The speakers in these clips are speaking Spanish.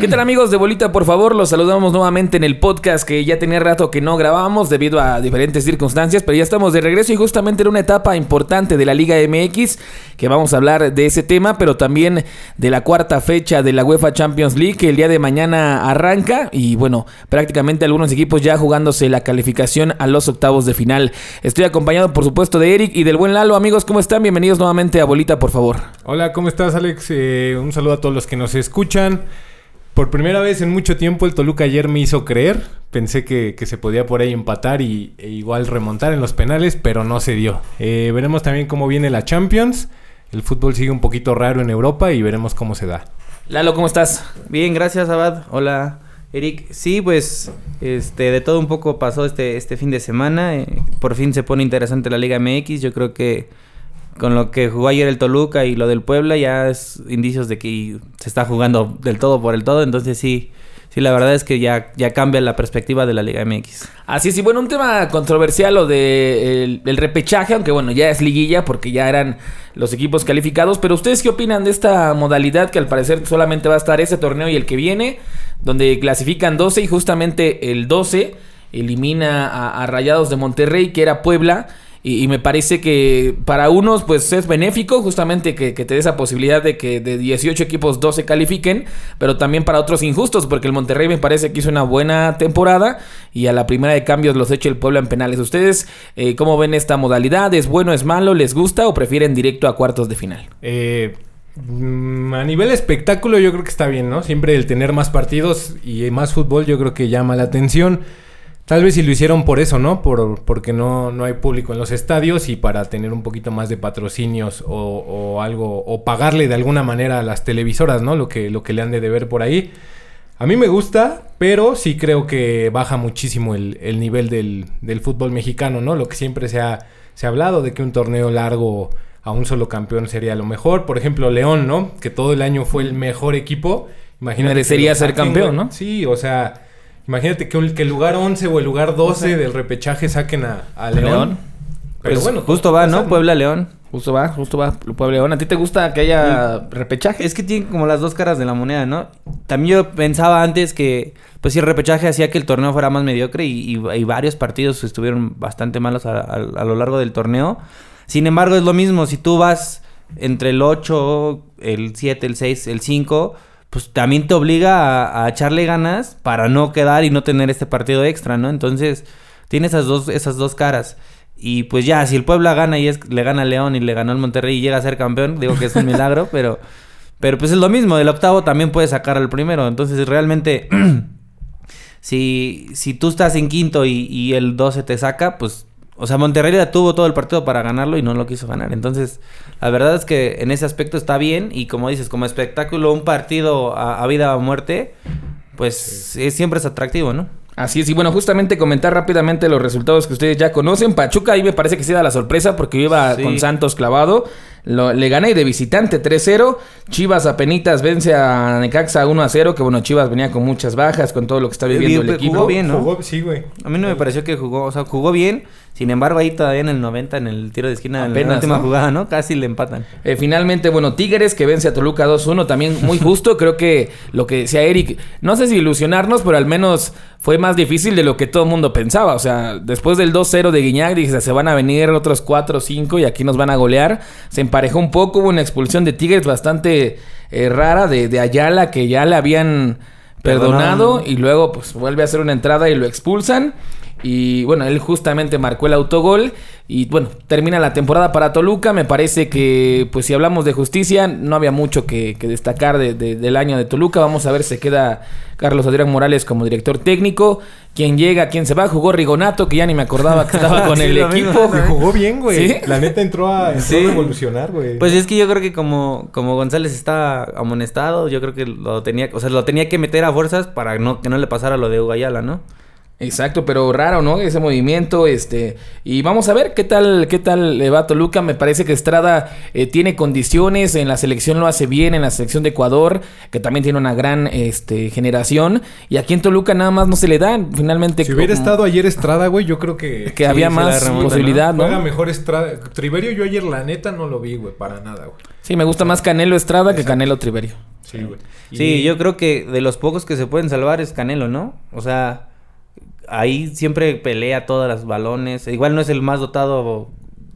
¿Qué tal amigos de Bolita? Por favor, los saludamos nuevamente en el podcast que ya tenía rato que no grabábamos debido a diferentes circunstancias, pero ya estamos de regreso y justamente en una etapa importante de la Liga MX que vamos a hablar de ese tema, pero también de la cuarta fecha de la UEFA Champions League que el día de mañana arranca y bueno, prácticamente algunos equipos ya jugándose la calificación a los octavos de final. Estoy acompañado por supuesto de Eric y del buen Lalo. Amigos, ¿cómo están? Bienvenidos nuevamente a Bolita, por favor. Hola, ¿cómo estás Alex? Eh, un saludo a todos los que nos escuchan. Por primera vez en mucho tiempo el Toluca ayer me hizo creer. Pensé que, se podía por ahí empatar y e igual remontar en los penales, pero no se dio. Eh, veremos también cómo viene la Champions. El fútbol sigue un poquito raro en Europa y veremos cómo se da. Lalo, ¿cómo estás? Bien, gracias Abad. Hola. Eric, sí, pues este de todo un poco pasó este, este fin de semana. Eh, por fin se pone interesante la Liga MX. Yo creo que con lo que jugó ayer el Toluca y lo del Puebla ya es indicios de que se está jugando del todo por el todo. Entonces sí, sí, la verdad es que ya, ya cambia la perspectiva de la Liga MX. Así sí, bueno, un tema controversial lo de el, repechaje, aunque bueno, ya es liguilla porque ya eran los equipos calificados, pero ustedes qué opinan de esta modalidad que al parecer solamente va a estar ese torneo y el que viene, donde clasifican 12 y justamente el 12 elimina a Rayados de Monterrey, que era Puebla. Y, me parece que para unos pues es benéfico justamente que, te dé esa posibilidad de que de 18 equipos 12 califiquen, pero también para otros injustos, porque el Monterrey me parece que hizo una buena temporada y a la primera de cambios los echa el pueblo en penales. ¿Ustedes eh, cómo ven esta modalidad? ¿Es bueno, es malo? ¿Les gusta o prefieren directo a cuartos de final? Eh, a nivel espectáculo yo creo que está bien, ¿no? Siempre el tener más partidos y más fútbol yo creo que llama la atención. Tal vez si lo hicieron por eso, ¿no? Por, porque no, no hay público en los estadios y para tener un poquito más de patrocinios o, algo, o pagarle de alguna manera a las televisoras, ¿no? Lo que, lo que le han de deber por ahí. A mí me gusta, pero sí creo que baja muchísimo el, nivel del, fútbol mexicano, ¿no? Lo que siempre se ha, se ha hablado de que un torneo largo a un solo campeón sería lo mejor. Por ejemplo, León, ¿no? Que todo el año fue el mejor equipo. Imagínate. Merecería ser campeón, ¿no? Sí, o sea Imagínate que, el lugar 11 o el lugar 12 del repechaje saquen a, León. Pero pues bueno, justo va, ¿no? Puebla-León. Justo va, justo va Puebla-León. ¿A ti te gusta que haya repechaje? Es que tiene como las dos caras de la moneda, ¿no? También yo pensaba antes que, pues si el repechaje hacía que el torneo fuera más mediocre y, varios partidos estuvieron bastante malos a, lo largo del torneo. Sin embargo, es lo mismo. Si tú vas entre el 8, el 7, el 6, el 5 pues también te obliga a, echarle ganas para no quedar y no tener este partido extra, ¿no? Entonces, tiene esas dos, esas dos caras. Y pues ya, si el Puebla gana y es, le gana al León y le ganó al Monterrey y llega a ser campeón, digo que es un milagro, pero, pero pues es lo mismo, el octavo también puede sacar al primero. Entonces, realmente, si, si tú estás en quinto y, y el 12 te saca, pues o sea, Monterrey tuvo todo el partido para ganarlo y no lo quiso ganar. Entonces, la verdad es que en ese aspecto está bien. Y como dices, como espectáculo, un partido a, vida o muerte, pues siempre es atractivo, ¿no? Así es, y bueno, justamente comentar rápidamente los resultados que ustedes ya conocen. Pachuca ahí me parece que sí da la sorpresa porque iba con Santos clavado. Lo, le gané de visitante 3-0. Chivas apenitas vence a Necaxa 1-0. Que bueno, Chivas venía con muchas bajas, con todo lo que está viviendo el equipo. Jugó bien, ¿no? sí, güey. A mí no me pareció que jugó, o sea, jugó bien. Sin embargo, ahí todavía en el 90, en el tiro de esquina, en la última jugada, ¿no? Casi le empatan. Eh, finalmente, bueno, Tigres que vence a Toluca 2-1, también muy justo. Creo que lo que decía Eric, no sé si ilusionarnos, pero al menos fue más difícil de lo que todo el mundo pensaba. O sea, después del 2-0 de Guiñac, dije, se van a venir otros 4 o 5 y aquí nos van a golear. Se emparejó un poco, hubo una expulsión de Tigres bastante eh, rara de, de Ayala que ya le habían perdonado y luego pues vuelve a hacer una entrada y lo expulsan. Y bueno, él justamente marcó el autogol. Y bueno, termina la temporada para Toluca. Me parece que, pues si hablamos de justicia, no había mucho que, destacar del año de Toluca. Vamos a ver si se queda Carlos Adrián Morales como director técnico. ¿Quién llega? ¿Quién se va? Jugó Rigonato, que ya ni me acordaba que estaba con el equipo. jugó bien, güey. La neta entró a, revolucionar, güey. Pues es que yo creo que como, como González está amonestado, yo creo que lo tenía, o sea, lo tenía que meter a fuerzas para no, que no le pasara lo de Ugayala, ¿no? Exacto, pero raro, ¿no? Ese movimiento, este, y vamos a ver qué tal, qué tal le va a Toluca. Me parece que Estrada eh, tiene condiciones, en la selección lo hace bien, en la selección de Ecuador, que también tiene una gran, este, generación, y aquí en Toluca nada más no se le dan. Finalmente, si hubiera estado ayer Estrada, güey, yo creo que que había más posibilidad, ¿no? Juega mejor Estrada. Triverio, yo ayer la neta no lo vi, güey, para nada, güey. Sí, me gusta más Canelo Estrada que Canelo Triverio. Sí, güey. Sí, yo creo que de los pocos que se pueden salvar es Canelo, ¿no? O sea, ahí siempre pelea todas las balones. Igual no es el más dotado,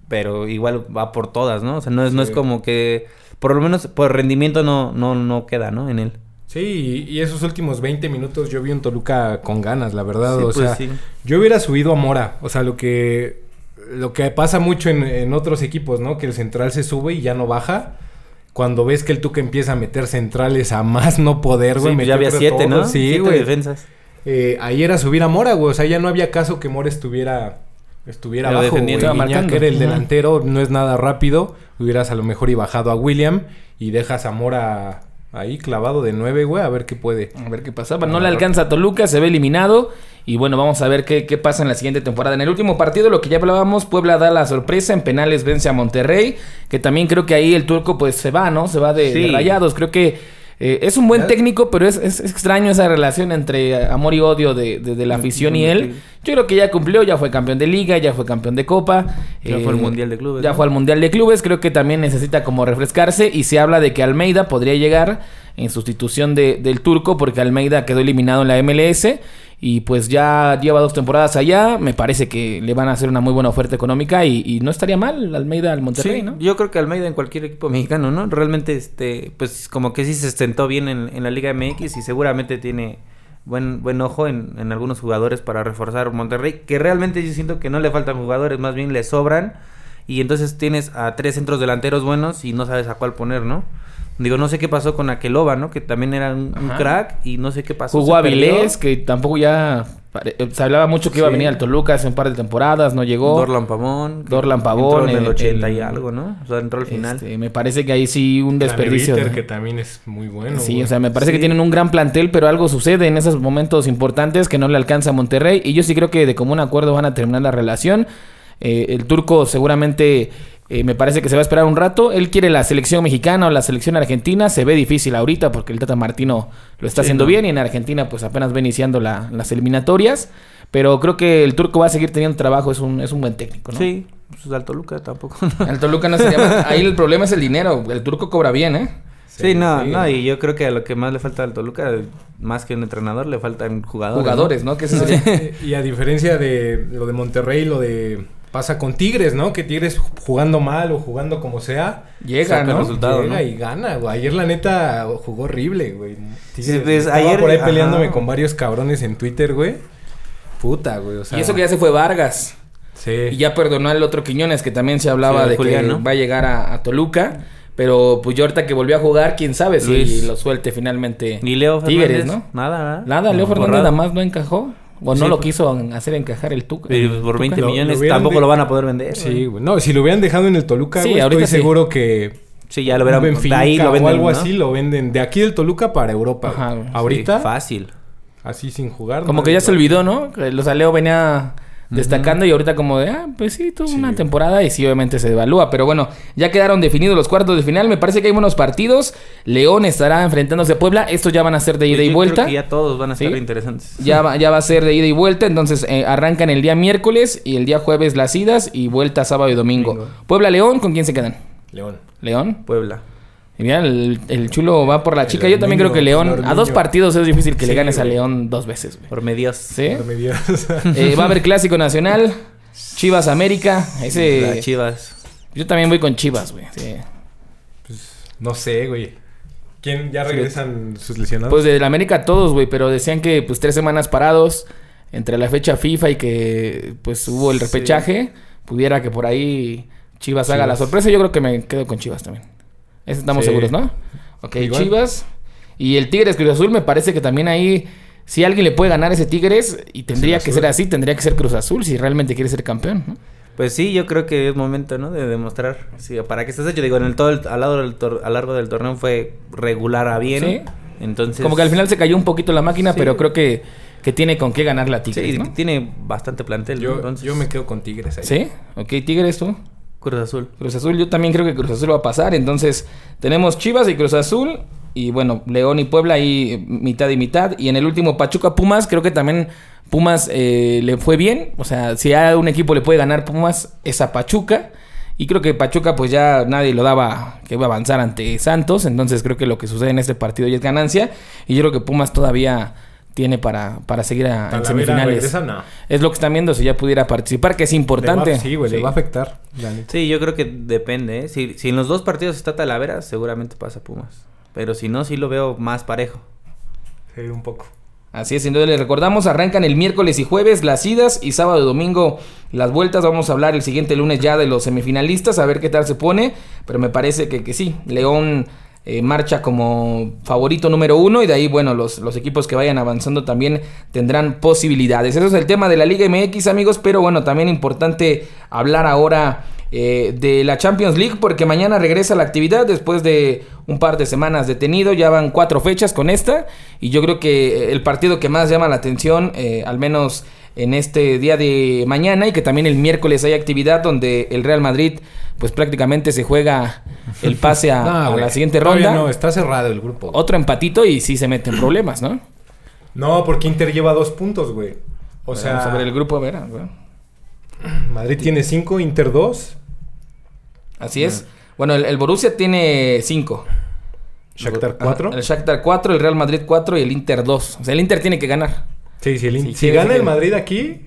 pero igual va por todas, ¿no? O sea, no es, no es como que, por lo menos por rendimiento no, no, no queda, ¿no? En él. Sí, y, esos últimos 20 minutos yo vi un Toluca con ganas, la verdad. Sí, o pues, sea, sí. yo hubiera subido a Mora. O sea, lo que, lo que pasa mucho en, en otros equipos, ¿no? Que el central se sube y ya no baja. Cuando ves que el Tuca empieza a meter centrales a más no poder, güey. Sí, metió ya había siete, ¿no? Sí, Siete güey. defensas. Eh, ahí era subir a Mora, güey. O sea, ya no había caso que Mora estuviera, estuviera Pero abajo, güey. marcando. era el delantero, no es nada rápido. Hubieras a lo mejor y bajado a William y dejas a Mora ahí clavado de nueve, güey, a ver qué puede. A ver qué pasaba. No le alcanza a Toluca, se ve eliminado. Y bueno, vamos a ver qué, qué pasa en la siguiente temporada. En el último partido, lo que ya hablábamos, Puebla da la sorpresa. En penales vence a Monterrey. Que también creo que ahí el turco pues se va, ¿no? Se va de, Sí. de rayados. Creo que eh, es un buen técnico, pero es, es extraño esa relación entre amor y odio de, de- de la afición y él. Yo creo que ya cumplió, ya fue campeón de liga, ya fue campeón de copa. Ya fue al Mundial de Clubes, Ya ¿no? fue al Mundial de Clubes. Creo que también necesita como refrescarse. Y se habla de que Almeida podría llegar en sustitución de- del turco porque Almeida quedó eliminado en la MLS. Y pues ya lleva dos temporadas allá. Me parece que le van a hacer una muy buena oferta económica. Y, y no estaría mal Almeida al Monterrey, Sí, ¿no? yo creo que Almeida en cualquier equipo mexicano, ¿no? Realmente, este, pues como que sí se sentó bien en, en la Liga MX y seguramente tiene buen, buen ojo en, en algunos jugadores para reforzar Monterrey, que realmente yo siento que no le faltan jugadores, más bien le sobran. Y entonces tienes a tres centros delanteros buenos y no sabes a cuál poner, ¿no? Digo, no sé qué pasó con Aqueloba, ¿no? Que también era un, crack y no sé qué pasó. Jugó se a Vilés, perdió. que tampoco ya... pare- Se hablaba mucho que iba a venir al Toluca hace un par de temporadas, no llegó. Dorlan Pavón. que Dorlan entró Pavón, En el el- 80 y algo, ¿no? O sea, entró al final. Este, me parece que ahí sí un desperdicio. Que también es muy bueno. Sí, güey. o sea, me parece que tienen un gran plantel, pero algo sucede en esos momentos importantes que no le alcanza a Monterrey. Y yo sí creo que de común acuerdo van a terminar la relación. Eh, el turco seguramente eh, me parece que se va a esperar un rato. Él quiere la selección mexicana o la selección argentina. Se ve difícil ahorita porque el Tata Martino lo está Sí, haciendo ¿no? bien y en Argentina pues apenas va iniciando la- las eliminatorias. Pero creo que el turco va a seguir teniendo trabajo. Es un, es un buen técnico, ¿no? Sí, pues al Toluca tampoco. El Toluca no sería más- Ahí el problema es el dinero. El turco cobra bien, ¿eh? Sí, no, sí. no, y yo creo que a lo que más le falta al Toluca, más que un entrenador, le faltan jugadores. Jugadores, ¿no? Que ese sería... y a diferencia de lo de Monterrey, lo de pasa con Tigres, ¿no? Que Tigres jugando mal o jugando como sea, Llega, Saca ¿no? resultado. llega ¿no? y gana, güey. Ayer la neta jugó horrible, güey. Tigres, Sí, pues, estaba ayer- por ahí ajá. peleándome con varios cabrones en Twitter, güey. Puta, güey, o sea. y eso que ya se fue Vargas. Sí. Y ya perdonó al otro Quiñones, que también se hablaba Sí, de Julián, que ¿no? va a llegar a, a Toluca. Pero pues yo ahorita que volvió a jugar, quién sabe si Luis. lo suelte finalmente. Ni Leo Fernández, Tigres, ¿no? Nada, nada. Nada, Leo No, Fernández borrado. nada más no encajó. O no lo pues. quiso hacer encajar el Tuca. Pero pues, por 20 Lo- lo millones hubieran tampoco de- lo van a poder vender. Sí, güey. No, si lo hubieran dejado en el Toluca, Sí, güey, ahorita estoy sí. seguro que Sí, ya lo verán. Benfica De ahí lo venden, o algo ¿no? así lo venden. De aquí del Toluca para Europa. Ajá, Ahorita, Sí, fácil. así sin jugar. Como no, que ya se olvidó, ¿no? Que Los Leo venía destacando y ahorita como de, ah, pues sí, tuvo Sí. una temporada y sí, obviamente se devalúa. Pero bueno, ya quedaron definidos los cuartos de final. Me parece que hay buenos partidos. León estará enfrentándose a Puebla. Estos ya van a ser de ida Pues y yo vuelta. creo que ya todos van a Sí. interesantes. Ya va, ya va a ser de ida y vuelta, entonces eh, arrancan el día miércoles y el día jueves las idas y vuelta sábado y domingo. Domingo. Puebla León, ¿con quién se quedan? León. León. Puebla. Y mira, el, el chulo va por la El chica. Yo también creo que León, a dos partidos es difícil que le ganes a. León dos veces. güey. Por medios. ¿Sí? Por medios. Eh, va a haber clásico nacional, Chivas América. Ese, Las Chivas. yo también voy con Chivas, güey. sí. Pues, no sé, güey. ¿Quién ya regresan sus lesionados? Pues de la América todos, güey, pero decían que pues tres semanas parados entre la fecha FIFA y que pues hubo el Sí. repechaje, pudiera que por ahí Chivas, haga la Chivas. sorpresa. Yo creo que me quedo con Chivas también. Eso estamos Sí. seguros, ¿no? Ok, Igual. Chivas. Y el Tigres Cruz Azul me parece que también ahí, si alguien le puede ganar ese Tigres, y tendría que ser así, tendría que ser Cruz Azul si realmente quiere ser campeón, ¿no? Pues sí, yo creo que es momento, ¿no? De demostrar sí, para qué estás hecho. Digo, en el todo el, al, lado del tor- a lo largo del torneo fue regular a bien. Sí. Entonces. Como que al final se cayó un poquito la máquina, Sí. pero creo que, que tiene con qué ganar la Tigres, Sí, ¿no? tiene bastante plantel. yo, Entonces, yo me quedo con Tigres ahí. ¿Sí? Ok, Tigres tú. Cruz Azul. Cruz Azul, yo también creo que Cruz Azul va a pasar. Entonces, tenemos Chivas y Cruz Azul. Y bueno, León y Puebla ahí mitad y mitad. Y en el último, Pachuca Pumas, creo que también Pumas eh, le fue bien. O sea, si a un equipo le puede ganar Pumas, es a Pachuca. Y creo que Pachuca pues ya nadie lo daba que iba a avanzar ante Santos. Entonces creo que lo que sucede en este partido ya es ganancia. Y yo creo que Pumas todavía tiene para, para seguir a, en Talavera semifinales. regresa, no. Es lo que están viendo si ya pudiera participar, que es importante. Va- sí, güey, le va a afectar. Sí, yo creo que depende. ¿eh? Si, si en los dos partidos está Talavera, seguramente pasa Pumas. Pero si no, sí lo veo más parejo. Sí, un poco. Así es, sin duda les recordamos, arrancan el miércoles y jueves las idas y sábado y domingo las vueltas. Vamos a hablar el siguiente lunes ya de los semifinalistas, a ver qué tal se pone. Pero me parece que, que sí, León eh, marcha como favorito número uno y de ahí, bueno, los, los equipos que vayan avanzando también tendrán posibilidades. Eso es el tema de la Liga MX, amigos, pero bueno, también importante hablar ahora eh, de la Champions League porque mañana regresa la actividad después de un par de semanas detenido, ya van cuatro fechas con esta y yo creo que el partido que más llama la atención, eh, al menos en este día de mañana y que también el miércoles hay actividad donde el Real Madrid pues prácticamente se juega el pase a, No, a güey, la siguiente ronda. No, está cerrado el grupo. Otro empatito y sí se meten problemas, ¿no? No, porque Inter lleva dos puntos, güey. O sea, Vamos a ver el grupo, a ver. a ver. Madrid tiene cinco, Inter dos, Así es. Bueno, el, el Borussia tiene cinco. Shakhtar cuatro. El Shakhtar 4, el Real Madrid 4 y el Inter 2. O sea, el Inter tiene que ganar. Sí, sí, el In- Sí, si gana el Madrid aquí,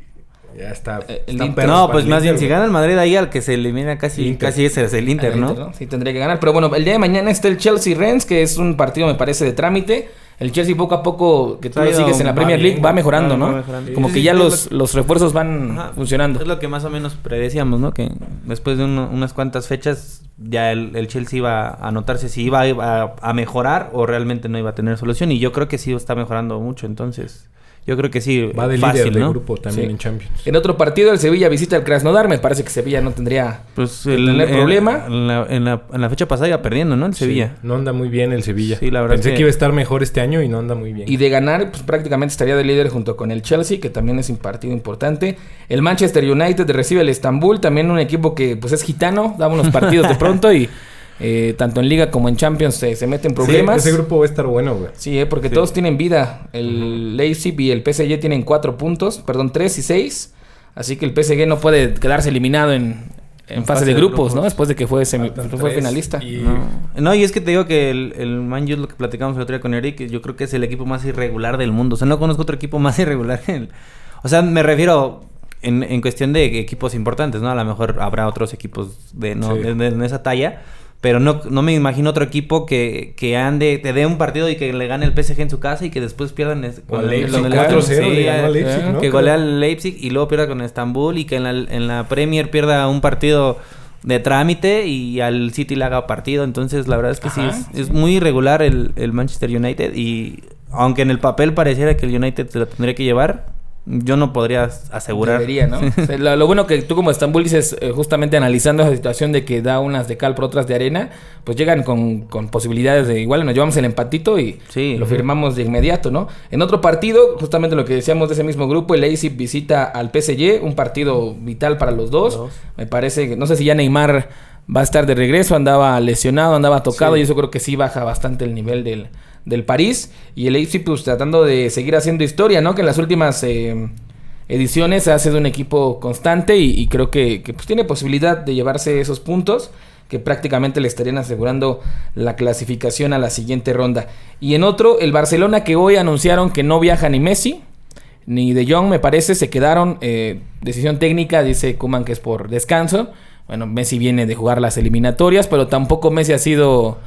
ya está. Eh, está Inter- No, pues más bien, si gana el Madrid ahí al que se elimina casi, Inter. casi ese es el Inter, El ¿no? Sí, tendría que ganar. Pero bueno, el día de mañana está el Chelsea-Rennes, que es un partido, me parece, de trámite. El Chelsea poco a poco, que tú lo sigues en la Premier bien, League, va mejorando, va ¿no? mejorando. Como Sí, que sí, ya los, los refuerzos van Ajá. funcionando. Es lo que más o menos predecíamos, ¿no? Que después de uno- unas cuantas fechas ya el, el Chelsea iba a notarse si iba a, a mejorar o realmente no iba a tener solución. Y yo creo que sí está mejorando mucho, entonces yo creo que sí. Va de fácil, líder del ¿no? grupo también Sí. en Champions. En otro partido, el Sevilla visita al Krasnodar. Me parece que Sevilla no tendría... Pues el, tener en- problema. En la, en, la, en la fecha pasada iba perdiendo, ¿no? El Sevilla. Sí, no anda muy bien el Sevilla. Sí, la verdad Pensé que- que... iba a estar mejor este año y no anda muy bien. Y de ganar, pues prácticamente estaría de líder junto con el Chelsea, que también es un partido importante. El Manchester United recibe el Estambul, también un equipo que pues es gitano, da unos partidos de pronto y eh, tanto en Liga como en Champions se, se meten Sí, problemas. ese grupo va a estar bueno, güey. Sí, eh, porque Sí. todos tienen vida. El Leipzig y el PSG tienen cuatro puntos, perdón, tres y seis. Así que el PSG no puede quedarse eliminado en, en fase de grupos, ¿no? Después de que fue, semi- fue finalista. y- No. No, y es que te digo que el, el Man U, lo que platicamos el otro día con Eric, yo creo que es el equipo más irregular del mundo. O sea, no conozco otro equipo más irregular. el- O sea, me refiero en, en cuestión de equipos importantes, ¿no? A lo mejor habrá otros equipos de, no, Sí. de, de- de esa talla. Pero no, no me imagino otro equipo que, que ande, te dé un partido y que le gane el PSG en su casa y que después pierdan es- con el- Leipzig, con el- 4-0 sí, le ganó al Leipzig, ¿no? Que golea al Leipzig y luego pierda con Estambul y que en la, en la Premier pierda un partido de trámite y al City le haga partido. Entonces, la verdad es que Ajá, sí, es, es muy irregular el, el Manchester United y aunque en el papel pareciera que el United se lo tendría que llevar, yo no podría asegurar. Debería, ¿no? O sea, lo, lo bueno que tú como Estambul dices, eh, justamente analizando esa situación de que da unas de cal por otras de arena, pues llegan con, con posibilidades de igual, nos llevamos el empatito y Sí. lo firmamos de inmediato, ¿no? En otro partido, justamente lo que decíamos de ese mismo grupo, el Leipzig visita al PSG, un partido vital para los dos. Dos. Me parece que, no sé si ya Neymar va a estar de regreso, andaba lesionado, andaba tocado Sí. y eso creo que sí baja bastante el nivel del, del París. Y el Leipzig pues tratando de seguir haciendo historia, ¿no? Que en las últimas eh, ediciones ha sido un equipo constante y, y creo que, que, pues, tiene posibilidad de llevarse esos puntos que prácticamente le estarían asegurando la clasificación a la siguiente ronda. Y en otro, el Barcelona que hoy anunciaron que no viaja ni Messi ni De Jong, me parece, se quedaron. eh, decisión técnica, dice Kuman que es por descanso. Bueno, Messi viene de jugar las eliminatorias, pero tampoco Messi ha sido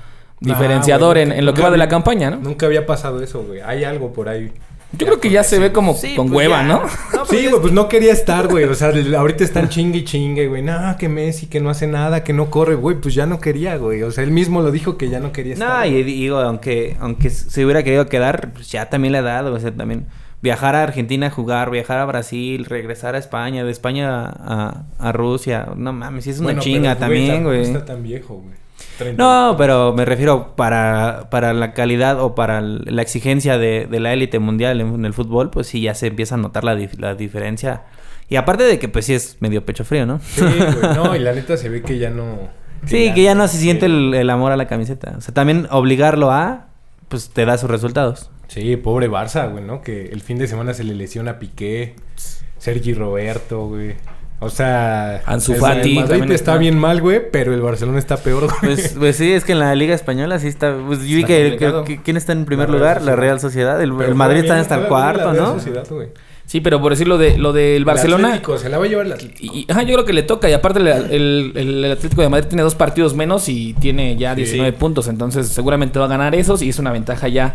diferenciador Ah, en, güey, en lo que va de la campaña, ¿no? Nunca había pasado eso, güey. Hay algo por ahí. Yo creo que ya se ve como Sí, con pues hueva, ya. ¿no? Sí, güey, pues no quería estar, güey. O sea, ahorita están chingue y chingue, güey. No, que Messi, que no hace nada, que no corre, güey. Pues ya no quería, güey. O sea, él mismo lo dijo que ya no quería estar. No, y digo, aunque, aunque se hubiera querido quedar, pues ya también le ha dado, o sea, también viajar a Argentina a jugar, viajar a Brasil, regresar a España, de España a, a Rusia, no mames, es una Bueno, chinga pero, también, güey. está tan viejo, güey. Treinta. No, pero me refiero para, para la calidad o para la exigencia de, de la élite mundial en, en el fútbol, pues sí ya se empieza a notar la, dif- la diferencia. Y aparte de que pues sí es medio pecho frío, ¿no? Sí, güey. No, y la neta se ve que ya no. Sí, que ya no se siente el, el amor a la camiseta. O sea, también obligarlo a, pues te da sus resultados. Sí, pobre Barça, güey, ¿no? Que el fin de semana se le lesiona a Piqué, Sergi Roberto, güey. O sea, Ansu el- Fati el Madrid está está. bien mal, güey, pero el Barcelona está peor, güey. Pues, pues sí, es que en la Liga Española sí está. Pues yo vi que, complicado. que- que- ¿Quién está en primer La Real lugar? La. Real Sociedad. El, el Madrid está hasta el cuarto, la Real ¿no? Sociedad, güey. Sí, pero por decirlo de lo del El Barcelona. Atlético, se la va a llevar el Atlético. Y, ajá, yo creo que le toca. Y aparte, el, el- el Atlético de Madrid tiene dos partidos menos y tiene ya Sí. 19 puntos. Entonces, seguramente va a ganar esos. Y es una ventaja ya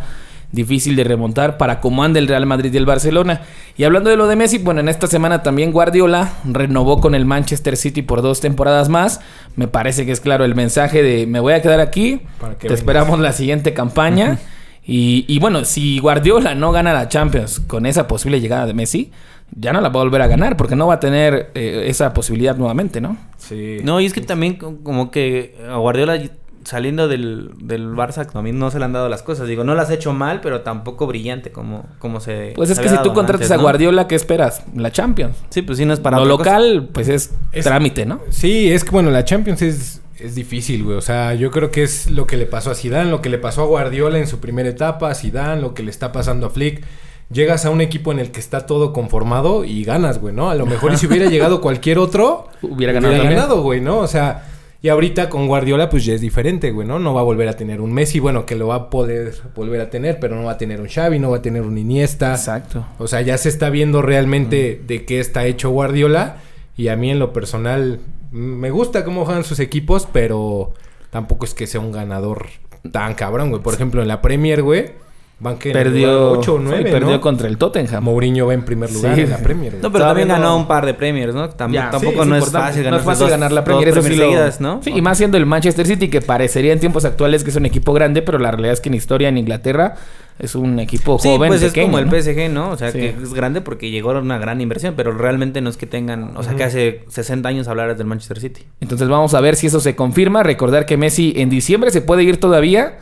difícil de remontar para cómo anda el Real Madrid y el Barcelona. Y hablando de lo de Messi, bueno, en esta semana también Guardiola renovó con el Manchester City por dos temporadas más. Me parece que es claro el mensaje de me voy a quedar aquí. Para que Te vengas. esperamos la siguiente campaña. Y, y bueno, si Guardiola no gana la Champions con esa posible llegada de Messi, ya no la va a volver a ganar porque no va a tener eh, esa posibilidad nuevamente, ¿no? Sí. No, y es que también co- como que a Guardiola saliendo del, del Barça también no se le han dado las cosas. Digo, no las ha hecho mal, pero tampoco brillante como, como se... Pues es que si tú contratas antes, a ¿no? Guardiola, ¿qué esperas? La Champions. Sí, pues sí, no es para Lo otra cosa. local, pues es, Es- trámite, ¿no? Sí, es que bueno, la Champions es, es difícil, güey. O sea, yo creo que es lo que le pasó a Zidane, lo que le pasó a Guardiola en su primera etapa, a Zidane, lo que le está pasando a Flick. Llegas a un equipo en el que está todo conformado y ganas, güey, ¿no? A lo mejor y si hubiera llegado cualquier otro, Hubiera ganado también. ganado, güey, ¿no? O sea, y ahorita con Guardiola pues ya es diferente, güey, ¿no? No va a volver a tener un Messi, bueno, que lo va a poder volver a tener, pero no va a tener un Xavi, no va a tener un Iniesta. Exacto. O sea, ya se está viendo realmente de qué está hecho Guardiola. Y a mí en lo personal mm, me gusta cómo juegan sus equipos, pero tampoco es que sea un ganador tan cabrón, güey. Por ejemplo, en la Premier, güey, van que Perdió 8 o sí, 9, perdió ¿no? contra el Tottenham. Mourinho va en primer lugar Sí. en la Premier. No, pero también ganó un par de premios, ¿no? Tam- Ya, tampoco sí, no es fácil No ganar es fácil dos- ganar la Premier, eso sí lo- seguidas, ¿no? Sí, y más siendo el Manchester City, que parecería en tiempos actuales que es un equipo grande, pero la realidad es que en historia en Inglaterra es un equipo Sí, joven, pues es como el. PSG, ¿no? O sea, Sí. que es grande porque llegó a una gran inversión, pero realmente no es que tengan, o sea, que hace 60 años hablaras del Manchester City. Entonces vamos a ver si eso se confirma. Recordar que Messi en diciembre se puede ir todavía.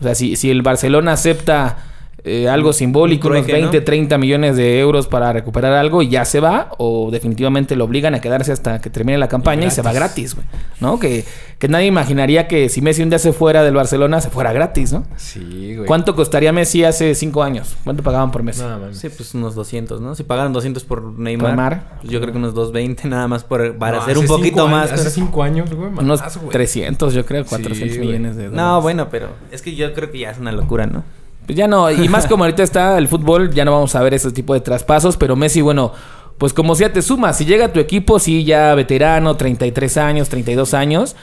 O sea, si, si el Barcelona acepta eh, algo simbólico, Un unos trueque, 20, ¿no? 30 millones de euros para recuperar algo y ya se va, o definitivamente lo obligan a quedarse hasta que termine la campaña y, se va gratis, güey. ¿No? Que, que nadie imaginaría que si Messi un día se fuera del Barcelona, se fuera gratis, ¿no? Sí, güey. ¿Cuánto costaría Messi hace 5 años? ¿Cuánto pagaban por Messi? No. Sí, pues unos 200, ¿no? Si pagaron 200 por Neymar, Neymar. pues yo creo que unos 220 nada más por, para No, hacer hace un poquito más. Hace 5 años, güey. Unos más, güey. 300, yo creo, 400 Sí, güey. millones de dólares. No, bueno, pero es que yo creo que ya es una locura, ¿no? Pues ya no, y más como ahorita está el fútbol, ya no vamos a ver ese tipo de traspasos, pero Messi, bueno, pues como sea te suma, si llega a tu equipo, sí, ya veterano, 33 años, 32 años,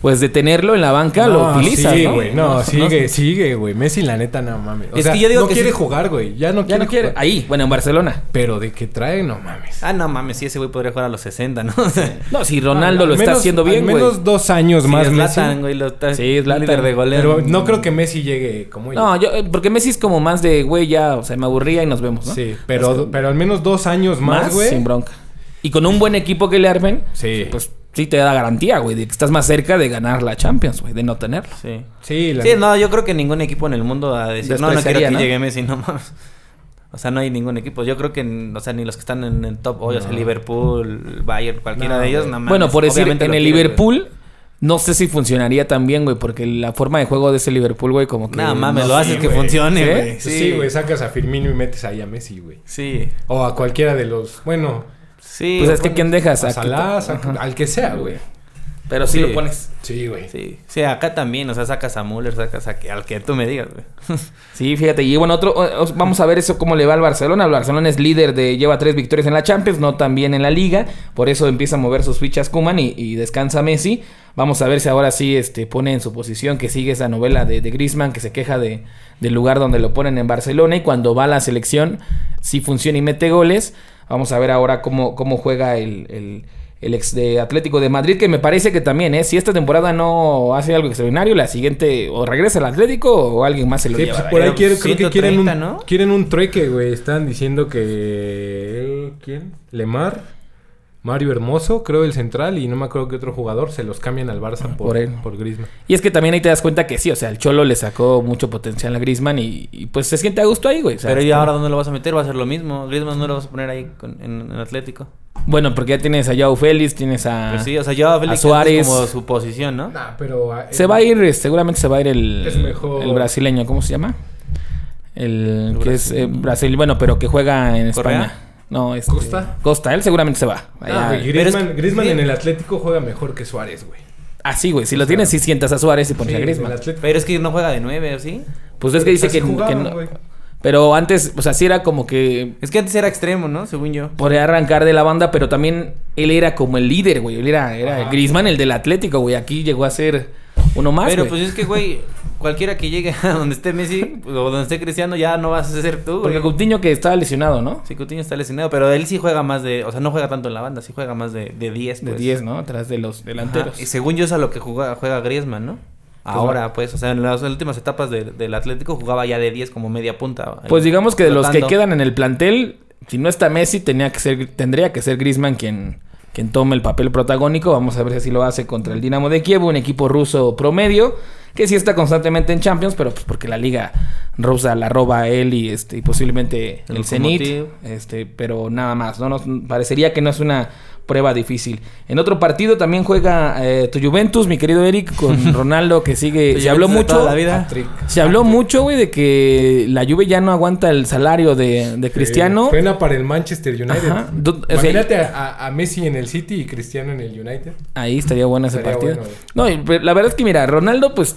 pues de tenerlo en la banca lo No, utilizas, sí, ¿no? güey. No, sigue, sigue, güey. Messi, la neta, no mames. O Es sea, que yo digo no que quiere sí. jugar, güey. Ya no Ya quiere no quiere. jugar. Ahí, bueno, en Barcelona. Pero de que trae, no mames. Ah, no mames, sí, ese güey podría jugar a los 60, ¿no? O sea, No, si Ronaldo Al lo está haciendo bien, Al güey. menos dos años sí, más es Messi. Lo está Sí, es Zlatan. líder de goleo. Pero no creo que Messi llegue como No, yo, eh, porque Messi es como más de, güey, ya, o sea, me aburría y nos vemos, ¿no? Sí, pero, pero al menos dos años más, güey. sin bronca. Y con un buen equipo que le armen, Sí. pues sí te da garantía, güey, de que estás más cerca de ganar la Champions, güey, de no tenerlo. Sí. Sí, la Sí, no, yo creo que ningún equipo en el mundo va a decir, no, no quiero que ¿no? llegue Messi, no mames. O sea, no hay ningún equipo. Yo creo que, o sea, ni los que están en el top hoy, o sea. Liverpool, Bayern, cualquiera No, de ellos, nada más. Bueno, por decir, Obviamente en el güey. Liverpool, no sé si funcionaría tan bien, güey, porque la forma de juego de ese Liverpool, güey, como que. Nada mames, no lo haces sí, que güey. funcione, ¿Sí? güey. Sí, güey, sacas a Firmino y metes ahí a Messi, güey. Sí. O a cualquiera de los, bueno, Sí. Pues es que ¿quién dejas? a Ajá. al que sea, güey. Pero sí, Sí. lo pones. Sí, güey. Sí. Sí, acá también, o sea, sacas a Müller, sacas a que, al que tú me digas, güey. Sí, fíjate. Y bueno, otro, vamos a ver eso cómo le va al Barcelona. El Barcelona es líder de, lleva tres victorias en la Champions, no tan bien en la Liga. Por eso empieza a mover sus fichas Kuman y, y descansa Messi. Vamos a ver si ahora sí este, pone en su posición que sigue esa novela de, de Griezmann que se queja de, del lugar donde lo ponen en Barcelona. Y cuando va a la selección, sí funciona y mete goles. Vamos a ver ahora cómo, cómo juega el, el- el ex de Atlético de Madrid, que me parece que también, ¿eh? Si esta temporada no hace algo extraordinario, la siguiente o regresa al Atlético o alguien más se lo Sí, lleva. pues por ahí quieren, creo que quieren un, 130, ¿no? quieren un trueque, güey. Están diciendo que... ¿Quién? Lemar, Mario Hermoso, creo el central, y no me acuerdo qué otro jugador, se los cambian al Barça por, Por él. por Griezmann. Y es que también ahí te das cuenta que sí, o sea, el Cholo le sacó mucho potencial a Griezmann y, y, pues se siente a gusto ahí, güey. Pero ¿y ahora dónde lo vas a meter? Va a ser lo mismo. Griezmann no lo vas a poner ahí con- en, en Atlético. Bueno, porque ya tienes a Joao Félix, tienes a... Pues sí, o sea, yo a Félix a Suárez. es como su posición, ¿no? Nah, pero... ah, Se va a ir, seguramente se va a ir el, Es mejor- el brasileño, ¿cómo se llama? El El que es eh, brasileño. Brasil, bueno, pero que juega en ¿Correa? No, este, ¿Costa? Costa, él seguramente se va. Ah, güey, es Griezmann, sí. en el Atlético juega mejor que Suárez, güey. Así, güey. Si lo tienes, si sientas a Suárez y pones Sí, a en Griezmann. Pero es que no juega de nueve, ¿o sí? Pues es que dice que, no. güey. Pero antes, o sea, sí era como que Es que antes era extremo, ¿no? Según yo. podría arrancar de la banda, pero también él era como el líder, güey. Él era, era. Griezmann, el del Atlético, güey. Aquí llegó a ser uno más, Pero güey. pues es que, güey, cualquiera que llegue a donde esté Messi o donde esté Cristiano ya no vas a ser tú, güey. Porque Coutinho que estaba lesionado, ¿no? Sí, Coutinho está lesionado, pero él sí juega más de... O sea, no juega tanto en la banda, sí juega más de, de 10, De pues. 10, ¿no? Atrás de los delanteros. Ajá, Y según yo es a lo que juega, juega Griezmann, ¿no? Ahora, pues, o sea, en las últimas etapas de- del Atlético jugaba ya de 10 como media punta. ahí, Pues digamos que de los que quedan en el plantel, si no está Messi, tenía que ser, tendría que ser Griezmann quien, quien tome el papel protagónico. Vamos a ver si así lo hace contra el Dinamo de Kiev, un equipo ruso promedio, que sí está constantemente en Champions, pero pues porque la liga rusa la roba a él y este y posiblemente El el Zenit, este, pero nada más, no nos parecería que no es una prueba difícil. En otro partido también juega eh, tu Juventus, mi querido Eric, con Ronaldo que sigue, se habló mucho la vida. Se habló mucho, güey, de que la Juve ya no aguanta el salario de, de Cristiano. Eh, Suena para el Manchester United. Ajá. Du- o sea, Imagínate a, a Messi en el City y Cristiano en el United. Ahí estaría bueno ese Estaría partido. bueno, no, y, pues, la verdad es que mira, Ronaldo, pues,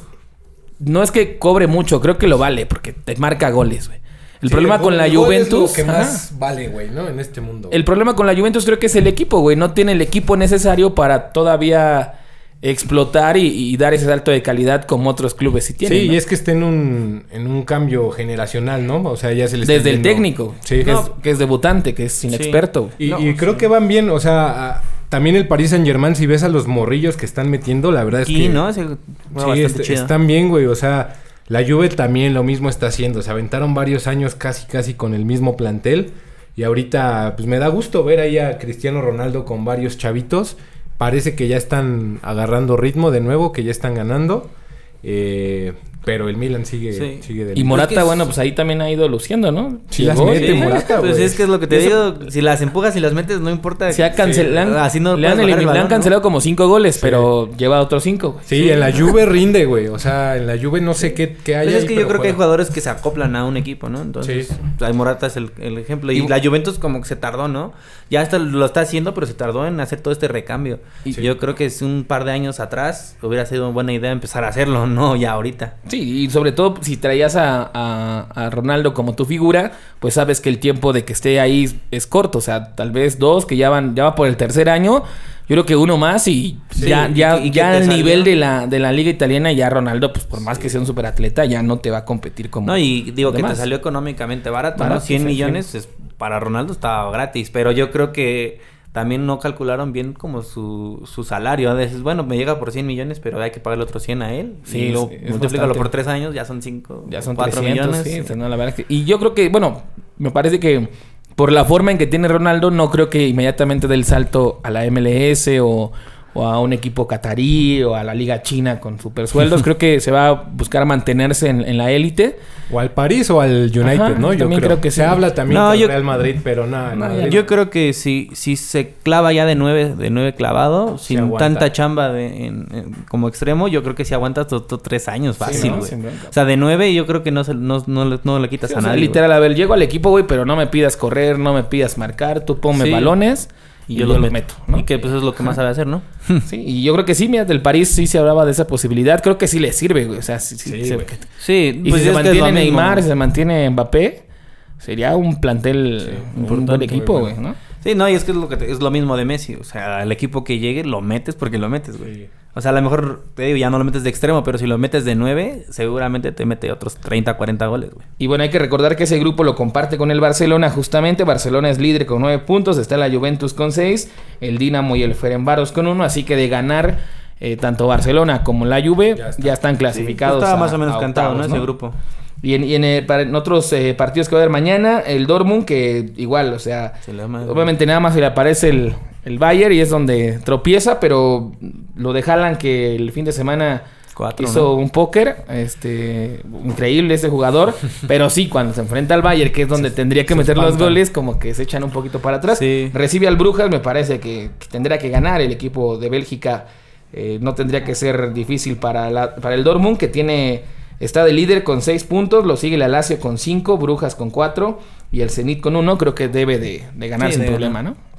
no es que cobre mucho, creo que lo vale, porque te marca goles, güey. El Sí, problema el con la gol es Juventus. lo que ajá. más vale, güey, ¿no? En este mundo. El problema con la Juventus creo que es el equipo, güey. No tiene el equipo necesario para todavía explotar y, y dar ese salto de calidad como otros clubes sí tienen. sí, ¿no? y es que está en un, en un cambio generacional, ¿no? O sea, ya se le está Desde el técnico, Sí. que, No. es, que es debutante, que es inexperto. güey. Y, No, y creo que van bien, o sea, a- también el Paris Saint Germain, si ves a los morrillos que están metiendo, la verdad es que... ¿no? Sí, est- chido. están bien, güey. O sea, la Juve también lo mismo está haciendo. Se aventaron varios años casi, casi con el mismo plantel. Y ahorita, pues me da gusto ver ahí a Cristiano Ronaldo con varios chavitos. Parece que ya están agarrando ritmo de nuevo, que ya están ganando. Eh, pero el Milan sigue, Sí. sigue de Y. Morata, Es que es- bueno, pues ahí también ha ido luciendo, ¿no? Sí, las mete, y- Morata, Pues es que es lo que te Eso- digo. Si las empujas y las metes, no importa. Se ha cancelado. Así no le, han cancelado como cinco goles, pero lleva otros cinco. Sí, en la Juve rinde, güey. O sea, en la Juve no sé qué, qué hay Pues es ahí, que yo creo que hay jugadores que se acoplan a un equipo, ¿no? Entonces, Sí. pues, ahí Morata es el, el ejemplo. Y, Y- la Juventus como que se tardó, ¿no? Ya hasta lo está haciendo, pero se tardó en hacer todo este recambio. Y Sí. yo creo que es un par de años atrás hubiera sido buena idea empezar a hacerlo, no ya ahorita. Sí, y sobre todo si traías a, a- a Ronaldo como tu figura, pues sabes que el tiempo de que esté ahí es, corto. O sea, tal vez dos, que ya van, ya va por el tercer año. Yo creo que uno más y Sí, ya, ya, y al nivel de la, de la liga italiana, ya Ronaldo, pues por más que sea un superatleta, ya no te va a competir como. No, y digo que te salió económicamente barato, Barato, ¿no? 100 sí, millones es- para Ronaldo estaba gratis, pero yo creo que también no calcularon bien como su, su salario. A veces, bueno, me llega por 100 millones, pero hay que pagarle otros 100 a él. Sí, y es multiplícalo por 3 años, ya son 5, Ya son 4 300, millones. sí, o sea, no, la verdad es que- y yo creo que, bueno, me parece que por la forma en que tiene Ronaldo, no creo que inmediatamente dé el salto a la MLS o, o a un equipo catarí o a la Liga China con super sueldos. creo que se va a buscar mantenerse en, en la élite. O al París o al United, Ajá, ¿no? Yo también creo. creo que se sí. habla también No, del yo- Real Madrid, pero nada. No, Madrid- Yo creo que si, si se clava ya de 9 de nueve clavado, sin aguanta. tanta chamba de, en- en- como extremo, yo creo que si aguantas otros 3 años fácil, güey. O sea, de 9 yo creo que no, se, no, no, le, no le quitas Sí, a o sea, nadie. literal, a ver, llego al equipo, güey, pero no me pidas correr, no me pidas marcar, tú ponme Sí. balones y, yo, los meto. ¿no? Y que pues es lo que más sabe hacer, ¿no? Sí, y yo creo que sí, mira, del París sí se hablaba de esa posibilidad. Creo que sí le sirve, güey. O sea, sí, sí, Sí, se-. Sí, Y pues si se mantiene. Neymar, si se mantiene Mbappé, sería un plantel, un buen equipo, güey. güey, ¿no? Sí, no, y es que es lo, que te- es lo mismo de Messi. O sea, el equipo que llegue lo metes porque lo metes, güey. Sí. O sea, a lo mejor, te digo, ya no lo metes de extremo, pero si lo metes de 9, seguramente te mete otros 30, 40 goles, güey. Y bueno, hay que recordar que ese grupo lo comparte con el Barcelona, justamente. Barcelona es líder con nueve puntos, está la Juventus con seis, el Dinamo y el Ferenbaros con uno. Así que de ganar eh, tanto Barcelona como la Juve, ya, Ya está. están clasificados. Estaba a- más o menos a cantado, octavos, ¿no? Ese grupo. Y en, y en, eh, para- en otros eh, partidos que va a haber mañana, el Dortmund, que igual, o sea, Se obviamente nada más se le aparece el, el Bayern y es donde tropieza, pero lo de Haaland que el fin de semana Cuatro, hizo ¿no? un póker, este, increíble ese jugador, pero sí, cuando se enfrenta al Bayern, que es donde tendría que meter los goles, como que se echan un poquito para atrás. Sí. Recibe al Brujas, me parece que, que tendría que ganar el equipo de Bélgica. eh, no tendría que ser difícil para, la- para el Dortmund, que tiene está de líder con 6 puntos. Lo sigue la Lazio con 5, Brujas con 4 y el Zenit con uno, creo que debe de, de ganar Sí, sin de problema, ganar. ¿no?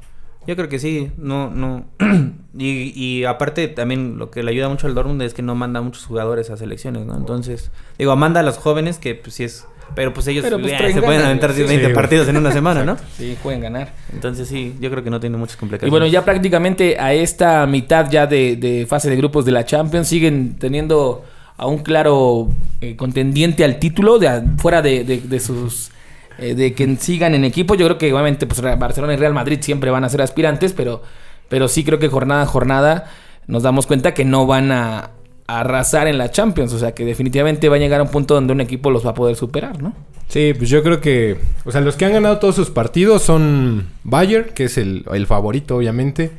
Yo creo que sí, no, no. y, y aparte también lo que le ayuda mucho al Dortmund es que no manda muchos jugadores a selecciones, ¿no? Entonces, digo, manda a los jóvenes que pues sí es... Pero pues ellos Pero, pues, ya, traen se pueden aventar. 20 Sí, güey. partidos en una semana, ¿no? Sí, pueden ganar. Entonces sí, yo creo que no tiene muchas Y complicaciones. bueno, ya prácticamente a esta mitad ya de, de fase de grupos de la Champions siguen teniendo a un claro eh, contendiente al título, de, a- fuera de, de- de sus... eh, de que sigan en equipo. Yo creo que obviamente pues, Barcelona y Real Madrid siempre van a ser aspirantes, pero, pero sí creo que jornada a jornada nos damos cuenta que no van a, a arrasar en la Champions. O sea que definitivamente va a llegar a un punto donde un equipo los va a poder superar, ¿no? Sí, pues yo creo que... O sea, los que han ganado todos sus partidos son Bayern, que es el, el favorito, obviamente.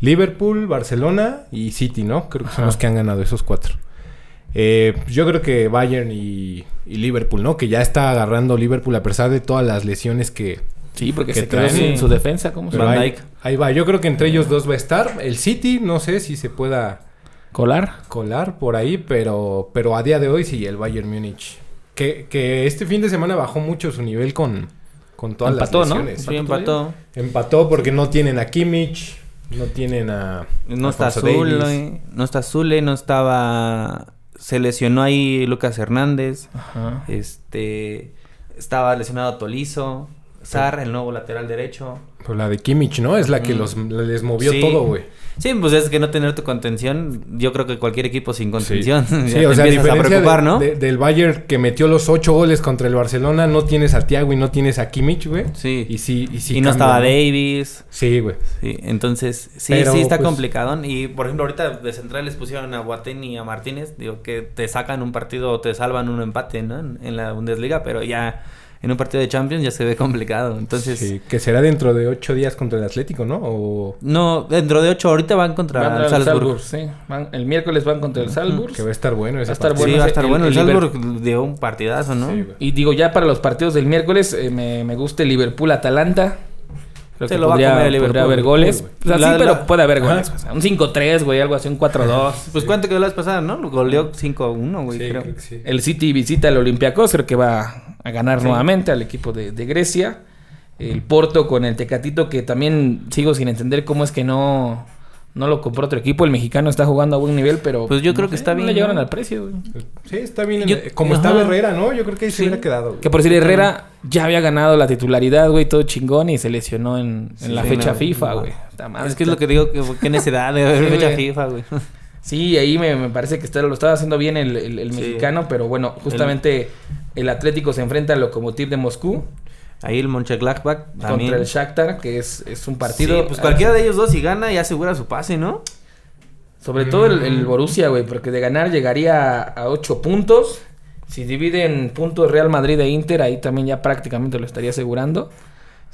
Liverpool, Barcelona y City, ¿no? Creo que son Ajá. los que han ganado esos cuatro. Eh, yo creo que Bayern y, y Liverpool, ¿no? Que ya está agarrando Liverpool a pesar de todas las lesiones que... Sí, porque Que se quedó traen- sin su defensa. ¿Cómo se Pero llama? Van ahí, Dijk. ahí va. Yo creo que entre ellos dos va a estar. El City, no sé si se pueda Colar. colar por ahí, pero, pero a día de hoy sí, el Bayern Múnich. Que, que este fin de semana bajó mucho su nivel con, con todas Empató, las ¿no? lesiones. Sí, empató. Empató porque no tienen a Kimmich, no tienen a... No está Davies. Zule, no está Zule, no estaba... Se lesionó ahí Lucas Hernández. Ajá. Este... Estaba lesionado Tolizo. Sar, el nuevo lateral derecho. Pues la de Kimmich, ¿no? Es la que Mm. los, les movió Sí. todo, güey. Sí, pues es que no tener tu contención. Yo creo que cualquier equipo sin contención. Sí, o sea, a preocupar, de- ¿no? de- del Bayern que metió los ocho goles contra el Barcelona, no tienes a Thiago y no tienes a Kimmich, güey. Sí. Y sí, y sí y no cambia, estaba Davis. Sí, güey. Sí, entonces sí, Pero, sí está pues- complicado. Y por ejemplo, ahorita de centrales pusieron a Boateng y a Martínez. Digo que te sacan un partido o te salvan un empate, ¿no? En, en la Bundesliga, pero ya en un partido de Champions ya se ve complicado. Entonces, Sí, que será dentro de ocho días contra el Atlético, ¿no? O no, dentro de ocho, ahorita van contra Van el al Salzburg. sí. Van- el miércoles van contra el Salzburg. que va a estar bueno ese Va a estar partido. Sí, bueno va a estar el- bueno. El, el Liber- Salzburg dio un partidazo, ¿no? Sí. Y digo, ya para los partidos del miércoles, eh, me, me gusta el Liverpool-Atalanta. Creo Se que lo va a podría, comer el Liverpool, podría haber Liverpool, goles. güey. O sea, La- sí, pero la- puede haber goles. O sea, un 5-3, güey, algo así, un 4-2. Pues cuánto quedó la vez pasada, ¿no? Goleó 5-1, güey, Sí, creo. creo que sí. El City visita al Olympiacos, creo que va a ganar Sí. nuevamente al equipo de, de Grecia. El Porto con el Tecatito, que también sigo sin entender cómo es que no, no lo compró otro equipo. El mexicano está jugando a buen nivel, pero. Pues yo creo no que sé, está no bien, le llegaron ¿no? al precio, güey. Sí, está bien. en- Yo- como Ajá. estaba Herrera, ¿no? Yo creo que ahí se Sí. hubiera quedado. güey. Que por decir, Herrera ya había ganado la titularidad, güey, todo chingón y se lesionó en, en Sí, la sí, fecha no, FIFA, no. güey. Es que es lo que digo, que qué necesidad de haber Sí, fecha güey. FIFA, güey. Sí, ahí me, me parece que está- lo estaba haciendo bien el, el- el Sí. mexicano, pero bueno, justamente el Atlético se enfrenta al Lokomotiv de Moscú Ahí el Mönchengladbach también. contra el Shakhtar, que es, es un partido... Sí, pues cualquiera de ellos dos si gana ya asegura su pase, ¿no? Sobre todo el, el Borussia, güey, porque de ganar llegaría a 8 puntos. Si dividen puntos Real Madrid e Inter, ahí también ya prácticamente lo estaría asegurando.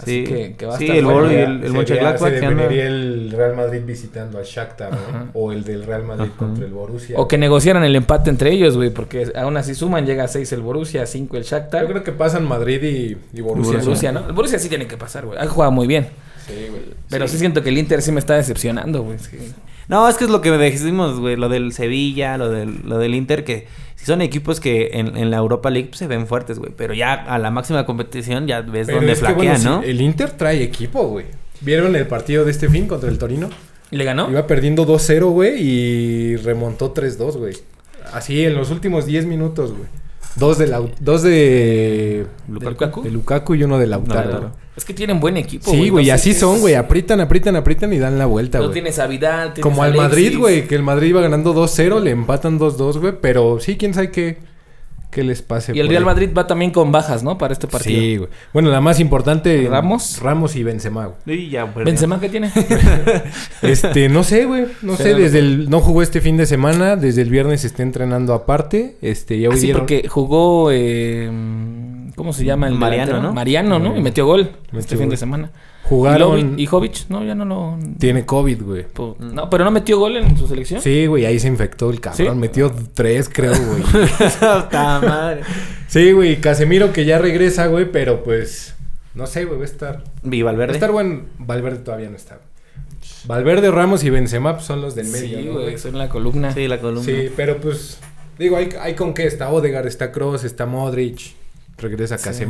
Así Sí. que, que va a Sí, estar el bueno. Bor- y el- el Mönchengladbach se debería el Real Madrid visitando al Shakhtar, ¿no? O el del Real Madrid Ajá. contra el Borussia. O que negociaran el empate entre ellos, güey, porque aún así suman, llega a 6 el Borussia, a 5 el Shakhtar. Yo creo que pasan Madrid y, y Borussia. El Borussia, ¿no? El Borussia sí tiene que pasar, güey. Ha jugado muy bien. Sí, güey. Pero sí. siento que el Inter sí me está decepcionando, güey. Sí. No, es que es lo que decimos, güey, lo del Sevilla, lo del, lo del Inter, que si son equipos que en, en la Europa League pues, se ven fuertes, güey, pero ya a la máxima competición ya ves Pero dónde que, bueno, ¿no? el Inter trae equipo, güey. ¿Vieron el partido de este fin contra el Torino? ¿Y le ganó? Iba perdiendo 2-0, güey, y remontó 3-2, güey. Así en los últimos 10 minutos, güey. Dos de, Lau- dos de, ¿De Lukaku? de Lukaku y uno de Lautaro. Lautaro. güey. Es que tienen buen equipo, Sí, güey, No así son, güey. Aprietan, aprietan, aprietan y dan la vuelta, No güey. tienes a Vidal, tienes Como al. Madrid, güey, que el Madrid iba ganando 2-0, le empatan 2-2, güey. Pero sí, quién sabe qué, qué les pase. Y el Real ahí. Madrid va también con bajas, ¿no? Para este partido. Sí, güey. Bueno, la más importante. ¿Ramos? Ramos y Benzema, güey. Y ya, ¿Benzema qué tiene? Este, no sé, güey. No sé, desde el... No jugó este fin de semana. Desde el viernes está entrenando aparte. Este, ya hoy Así dieron- porque jugó... eh, ¿Cómo se llama? El Mariano, delantero? ¿no? Mariano, ¿no? Y metió gol Metió este fin gol. de semana. Jugaron... ¿Y, Jovic? No, ya no lo... Tiene COVID, güey. No, pero no metió gol en su selección. Sí, güey, ahí se infectó el cabrón. ¿Sí? Metió tres, creo, güey. Puta madre. sí, güey. Casemiro que ya regresa, güey, pero pues... No sé, güey, va a estar... Y Va a Valverde. estar buen... Valverde todavía no está. Valverde, Ramos y Benzema pues, son los del medio, Sí, ¿no, güey, son la columna. Sí, la columna. Sí, pero pues... Digo, hay, hay con qué. Está Odegaard, está Kroos, está Modric. Regresa Sí.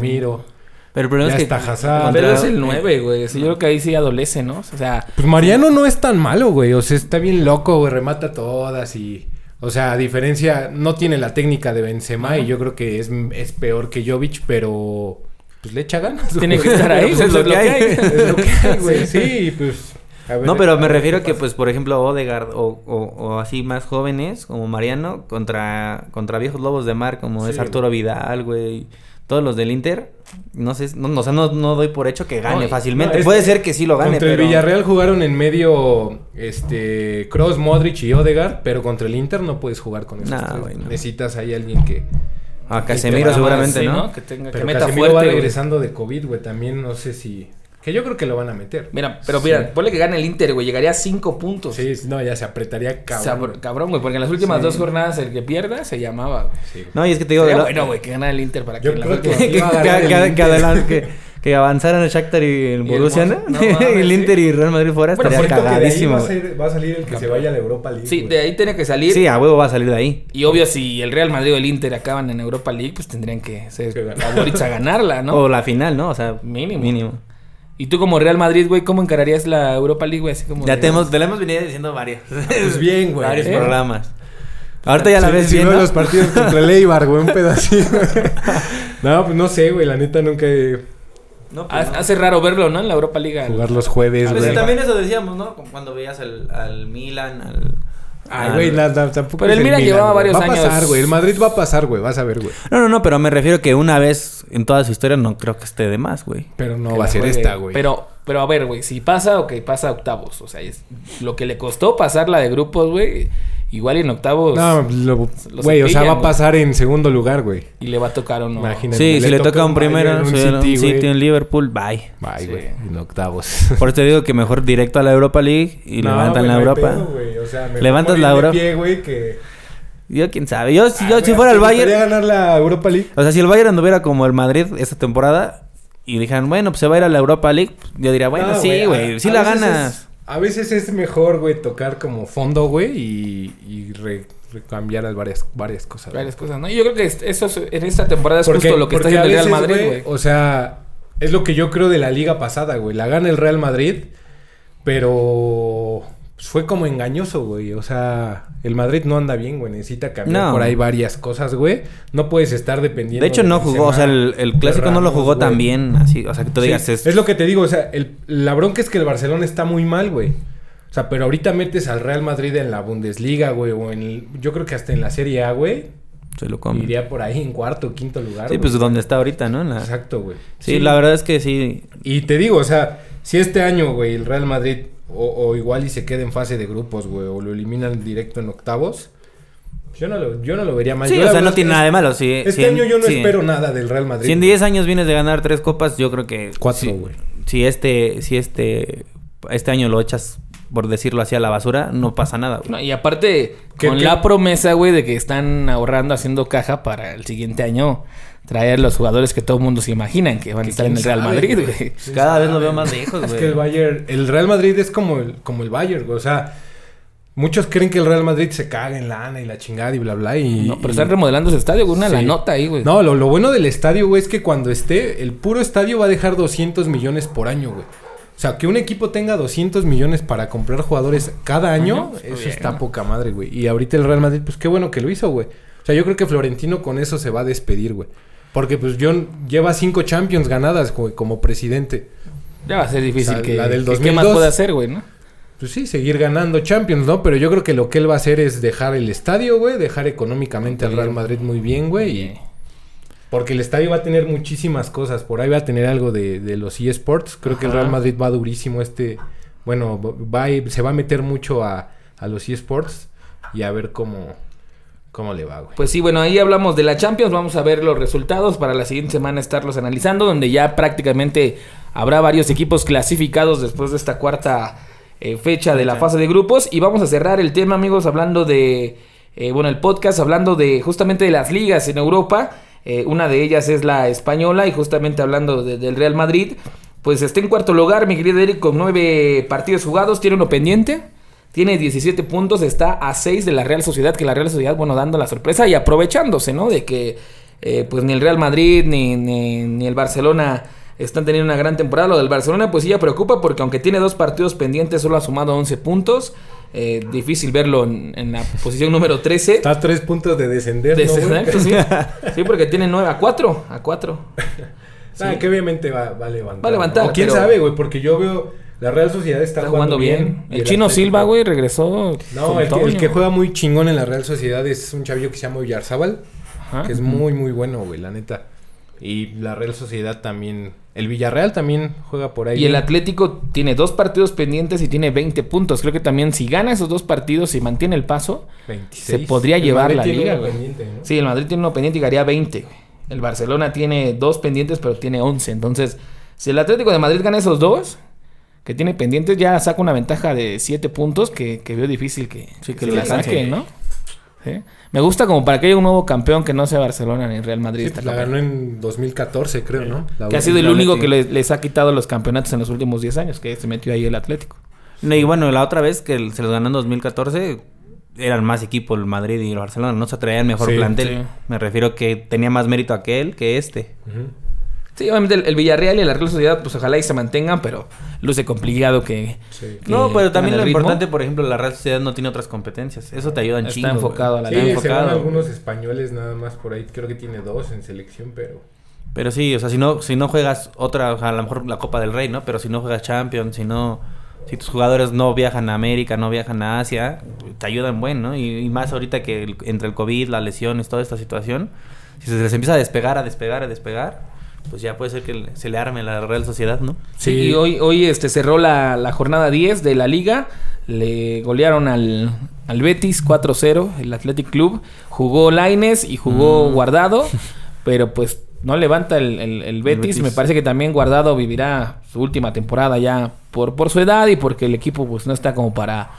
Pero el problema Ya es que... está Hazard. Pero es el 9, güey. Sí, yo creo que ahí sí adolece, ¿no? O sea, Pues Mariano no es tan malo, güey. O sea, está bien loco, güey. Remata todas y... O sea, a diferencia... No tiene la técnica de Benzema y yo creo que es, es peor que Jovic, pero... Pues le echa ganas. tiene güey. que estar ahí. Pues es lo que hay. Es lo que hay, güey. Sí, pues... a ver- No, pero a me refiero qué que, pasa. pues, por ejemplo, Odegaard o, o, o así más jóvenes, como Mariano, contra, contra viejos lobos de mar, como es. Arturo Vidal, güey. Todos los del Inter, no sé, no, no, o sea, no, no doy por hecho que gane No, fácilmente. No, es Puede que ser que sí lo gane, Contra pero... el Villarreal jugaron en medio este Cross, Modric y Odegaard, pero contra el Inter no puedes jugar con no. Necesitas ahí alguien que... A Casemiro seguramente, ¿no? Que tenga, que Pero meta Casemiro fuerte. va güey. regresando de COVID, güey. También no sé si... Que yo creo que lo van a meter. Mira, pero Sí. mira, ponle que gane el Inter, güey. Llegaría a 5 puntos. Sí, no, ya se apretaría cabrón. Cabrón, güey. Porque en las últimas Sí. dos jornadas el que pierda se llamaba, güey. Sí. No, y es que te digo... Sería bueno, güey, que gana el Inter para que Yo creo que- que, que, que- que que- avanzaran el Shakhtar y el Borussia, ¿no? Mo- no mames, el sí. Inter y Real Madrid fuera Bueno, estaría siento que de ahí cagadísimo. va a, ser- va a salir el que se vaya a la Europa League. Sí, güey. de ahí tiene que salir. Sí, a huevo va a salir de ahí. Y obvio, si el Real Madrid o el Inter acaban en Europa League, pues tendrían que ser favoritos a ganarla, ¿no? O la final, ¿no? O sea, Mínimo. Mínimo. Y tú como Real Madrid, güey, ¿cómo encararías la Europa League, güey? Así como Ya de- te, hemos, te la hemos venido diciendo varias. Pues bien, güey. Varios ¿Eh? programas. Ahorita ya la Sí, ves bien, ¿no? los partidos contra el Eibar, güey, un pedacito. no, pues no sé, güey, la neta nunca No, pues, Hace no. raro verlo, ¿no? En la Europa League. al- jugar los jueves, A güey. veces también eso decíamos, ¿no? Cuando veías al, al Milan, al... Ay, güey, nada, tampoco Pero el Milan llevaba varios Va a pasar, años- güey. El Madrid va a pasar, güey. Vas a ver, güey. No, no, no, pero me refiero que una vez en toda su historia no creo que esté de más, güey. Pero no que va a ser juegue. esta, güey. Pero, pero a ver, güey, si pasa, ok, pasa a octavos. O sea, es lo que le costó pasar la de grupos, güey. Igual y en octavos. No, güey, o sea, va a pasar en segundo lugar, güey. Y le va a tocar o no. Imagínate. Sí, si le toca toca un un primero, Bayern, un un City, City, güey. en Liverpool, bye. Bye, Sí. güey. En octavos. Por eso te digo que mejor directo a la Europa League y No, levantan la no hay Europa. pedo, sea, Levantas la Europa. pie, güey, que... Yo quién sabe. Yo, si, Ah, yo, güey, si fuera ¿te el Bayern, ganar la Europa League? o sea, si el Bayern anduviera como el Madrid esta temporada y dijeran, bueno, pues se va a ir a la Europa League, pues, yo diría, bueno, No, sí, güey, sí a la ganas. es- a veces es mejor, güey, tocar como fondo, güey, y, y re- recambiar varias, varias cosas. güey. Varias cosas, ¿no? Y yo creo que es- eso es- en esta temporada es Porque- justo lo que está haciendo el Real Madrid, güey. O sea, es lo que yo creo de la liga pasada, güey. La gana el Real Madrid, pero pues, fue como engañoso, güey. O sea, el Madrid no anda bien, güey. Necesita cambiar No. por ahí varias cosas, güey. No puedes estar dependiendo. De hecho, no jugó, o sea, el, el clásico no lo jugó tan bien, así, o sea, que tú Sí, digas, es, es... lo que te digo, o sea, el- la bronca es que el Barcelona está muy mal, güey. O sea, pero ahorita metes al Real Madrid en la Bundesliga, güey, o en el- yo creo que hasta en la Serie A, güey, se lo come. iría por ahí en cuarto o quinto lugar. Sí, güey. pues donde está ahorita, ¿no? La- Exacto, güey. Sí, la verdad es que sí. Y te digo, o sea, si este año, güey, el Real Madrid o, o igual y se queda en fase de grupos, güey, o lo eliminan directo en octavos, yo no lo, yo no lo vería mal. Sí, Yo o sea, no tiene nada de malo. Sí, Este en- año yo no espero nada del Real Madrid. Si en güey. 10 años vienes de ganar tres copas, yo creo que... Cuatro, si- güey. Si este, si este, este año lo echas, por decirlo así, a la basura, no pasa nada, güey. No, y aparte, ¿Qué- con qué? la promesa, güey, de que están ahorrando, haciendo caja para el siguiente año traer los jugadores que todo el mundo se imaginan que van a estar en el Real sabe, Madrid, güey. Cada vez lo veo más lejos, Es güey. que el Bayern, el Real Madrid es como el, como el Bayern, güey. O sea, muchos creen que el Real Madrid se caga en lana y la chingada y bla, bla. Y, No, pero y- están remodelando ese estadio, güey, una Sí. la nota ahí, güey. No, lo, lo bueno del estadio, güey, es que cuando esté, el puro estadio va a dejar 200 millones por año, güey. O sea, que un equipo tenga 200 millones para comprar jugadores cada año, eso bien, está poca madre, güey. Y ahorita el Real Madrid, pues qué bueno que lo hizo, güey. O sea, yo creo que Florentino con eso se va a despedir, güey. Porque pues John lleva cinco Champions ganadas, güey, como presidente. Ya va a ser difícil O sea, que, la del que- ¿Qué más 2002? puede hacer, güey, no? Pues sí, seguir ganando Champions, ¿no? Pero yo creo que lo que él va a hacer es dejar el estadio, güey, dejar económicamente al Real Madrid muy bien, güey. y- Porque el estadio va a tener muchísimas cosas. Por ahí va a tener algo de, de los eSports. Creo que el. Real Madrid va durísimo este... Bueno, va se va a meter mucho a, a los eSports. Y a ver cómo, cómo le va, güey. Pues sí, bueno, ahí hablamos de la Champions. Vamos a ver los resultados para la siguiente semana estarlos analizando, donde ya prácticamente habrá varios equipos clasificados después de esta cuarta eh, fecha de la fase de grupos. Y vamos a cerrar el tema, amigos, hablando de, eh, bueno, el podcast, hablando de justamente de las ligas en Europa. Eh, una de ellas es la española y justamente hablando de- del Real Madrid. Pues está en cuarto lugar, mi querido Eric, con nueve partidos jugados, tiene uno pendiente. Tiene 17 puntos, está a 6 de la Real Sociedad, que la Real Sociedad, bueno, dando la sorpresa y aprovechándose, ¿no? De que eh, pues ni el Real Madrid ni, ni, ni el Barcelona están teniendo una gran temporada. Lo del Barcelona, pues sí ya preocupa porque aunque tiene dos partidos pendientes, solo ha sumado 11 puntos. Eh, difícil verlo en, en la posición número 13. Está a tres puntos de descender, De- ¿no, güey? exacto, sí. Sí, porque tiene 9 a 4. A 4. Ah, que obviamente va, va a levantar. Va a levantar, O quién pero- sabe, güey, porque yo veo la Real Sociedad está, Está jugando bien. El chino Atlético- Silva, güey, regresó. No, el que, el que juega muy chingón en la Real Sociedad es un chavillo que se llama Ajá. que es muy, muy bueno, güey, la neta. Y la Real Sociedad también. El Villarreal también juega por ahí. Y el. Atlético tiene dos partidos pendientes y tiene 20 puntos. Creo que también si gana esos dos partidos y mantiene el paso, 26. se podría El llevar Madrid la tiene liga, uno pendiente, ¿no? Sí, el Madrid tiene uno pendiente y haría 20. güey. El Barcelona tiene dos pendientes, pero tiene 11. Entonces, si el Atlético de Madrid gana esos dos, que tiene pendientes, ya saca una ventaja de 7 puntos que, que veo difícil que, Sí, que que la saquen, ¿no? Sí. Me gusta como para que haya un nuevo campeón que no sea Barcelona ni Real Madrid. Sí, esta la campaña. ganó en 2014, creo, ¿no? La que ha sido el único que le- les ha quitado los campeonatos en los últimos 10 años, que se metió ahí el Atlético. No, y bueno, la otra vez que se los ganó en 2014, eran más equipo el Madrid y el Barcelona, no se traían mejor Sí, plantel. sí. Me refiero que tenía más mérito aquel que este. Ujú. Sí, obviamente el, el Villarreal y la Real Sociedad, pues ojalá y se mantengan, pero luce complicado que... Sí. que No, pero también lo ritmo. importante, por ejemplo, la Real Sociedad no tiene otras competencias. Eso te ayuda en Está chingo. güey. enfocado a la Sí, liga. se van enfocado. algunos españoles nada más por ahí. Creo que tiene dos en selección, pero... Pero sí, o sea, si no, si no juegas otra, o sea, a lo mejor la Copa del Rey, ¿no? Pero si no juegas Champions, si no, si tus jugadores no viajan a América, no viajan a Asia, te ayudan buen, ¿no? Y, y más ahorita que el- entre el COVID, las lesiones, toda esta situación, si se les empieza a despegar, a despegar, a despegar, pues ya puede ser que se le arme la Real Sociedad, ¿no? Sí, Sí. y hoy, hoy este, cerró la, la jornada 10 de la liga. Le golearon al, al Betis 4-0, el Athletic Club. Jugó Laines y jugó Mm. Guardado, pero pues no levanta el, el- el Betis. Betis. Me parece que también Guardado vivirá su última temporada ya por, por su edad y porque el equipo pues no está como para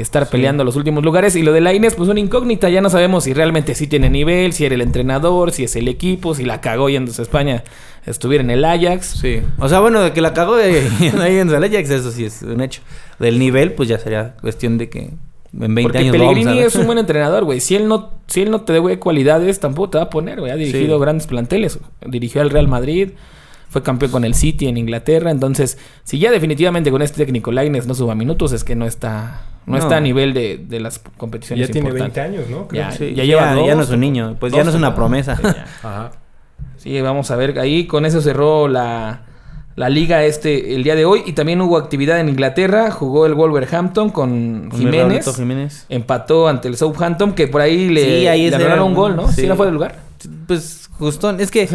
estar peleando los últimos lugares. Y lo de Laines, pues una incógnita. Ya no sabemos si realmente sí tiene nivel, si era el entrenador, si es el equipo, si la cagó yéndose a España, estuviera en el Ajax. Sí. O sea, bueno, de que la cagó de, ahí en el Ajax, eso sí es un hecho. Del nivel, pues ya sería cuestión de que en 20 Porque años Pellegrini es un buen entrenador, güey. Si él no, si él no te dé cualidades, tampoco te va a poner, güey. Ha dirigido Sí. grandes planteles. Dirigió al Real Madrid, fue campeón con el City en Inglaterra. Entonces, si ya definitivamente con este técnico Laines no suba minutos, es que no está, no, No. está a nivel de, de las Ya competiciones tiene 20 importantes. años, ¿no? Creo. Ya, Sí, ya lleva ya dos, no es un niño, pues ya no es una promesa. Sí, ya. Ajá. Sí, vamos a ver. Ahí con eso cerró la, la liga este el día de hoy. Y también hubo actividad en Inglaterra. Jugó el Wolverhampton con Jiménez. Jiménez. Empató ante el Southampton, que por ahí le, Sí, ahí le un un- gol, ¿no? Sí, sí. no fue del lugar. Pues justo, es que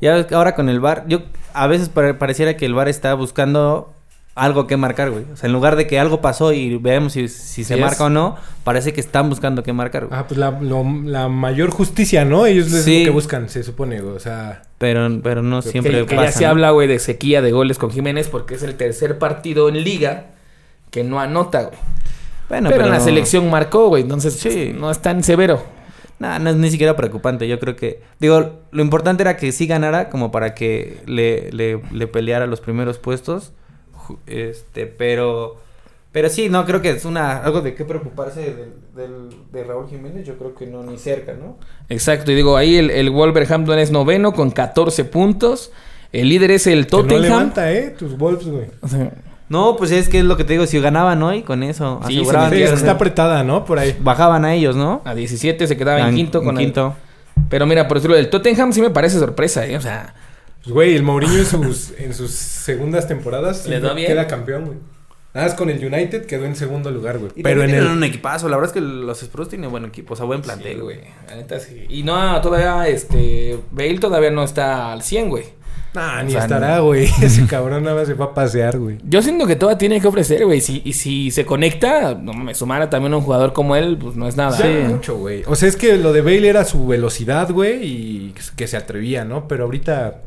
ya ahora con el bar, yo a veces pare- pareciera que el bar está buscando algo que marcar, güey. O sea, en lugar de que algo pasó y veamos si, si se marca es. o no, parece que están buscando qué marcar, güey. Ah, pues la, lo- la mayor justicia, ¿no? Ellos es Sí. lo que buscan, se supone, güey. O sea, Pero, pero no siempre que, que pasa, ya se ¿no? habla, güey, de sequía de goles con Jiménez porque es el tercer partido en liga que no anota, güey. Bueno, pero, en la selección marcó, güey. Entonces, Sí. no es tan severo. Nah, no es ni siquiera preocupante. Yo creo que. Digo, lo importante era que sí ganara, como para que le, le, le peleara los primeros puestos. Este, pero. Pero sí, no, creo que es una algo de qué preocuparse del, del- de Raúl Jiménez. Yo creo que no, ni cerca, ¿no? Exacto. Y digo, ahí el, el Wolverhampton es noveno con 14 puntos. El líder es el que no Tottenham. levanta, ¿eh? Tus Wolves, güey. O sea, No, pues es que es lo que te digo. Si ganaban hoy, con eso Sí, aseguraban se Sí, que es que sí. está apretada, ¿no? Por ahí. bajaban a ellos, ¿no? a 17 se quedaba en quinto en con el- quinto. Pero mira, por decirlo del Tottenham sí me parece sorpresa, ¿eh? O sea, Pues, güey, el Mourinho en sus, en sus segundas temporadas Le da bien. queda campeón, güey. Nada más con el United quedó en segundo lugar, güey. Pero en tienen el... un equipazo. La verdad es que los Spurs tienen buen equipo. O sea, buen plantel, Sí, güey. La neta sí. Y no, todavía, este, Bale todavía no está al 100, güey. Nah, O ni sea, estará, no. güey. Ese cabrón nada más se va a pasear, güey. Yo siento que todavía tiene que ofrecer, güey. Si, y si se conecta, no me sumara también a un jugador como él, pues no es nada. Ya mucho, güey. O sea, es que lo de Bale era su velocidad, güey, y que se atrevía, ¿no? Pero ahorita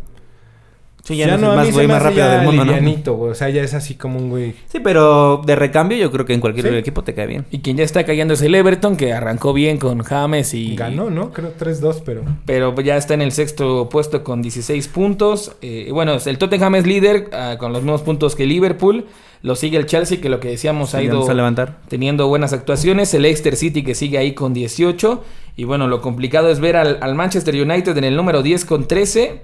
Sí, ya, ya, no, es el más güey más rápido del mundo, ¿no? güey. O sea, ya es así como un güey. Sí, pero de recambio yo creo que en cualquier Sí. equipo te cae bien. Y quien ya está cayendo es el Everton, que arrancó bien con James y... Ganó, ¿no? Creo 3-2, pero... Pero ya está en el sexto puesto con 16 puntos. Eh, bueno, el Tottenham es líder ah, con los mismos puntos que Liverpool. Lo sigue el Chelsea, que lo que decíamos ha ido a levantar. teniendo buenas actuaciones. El Leicester City que sigue ahí con 18. Y bueno, lo complicado es ver al, al Manchester United en el número 10 con 13.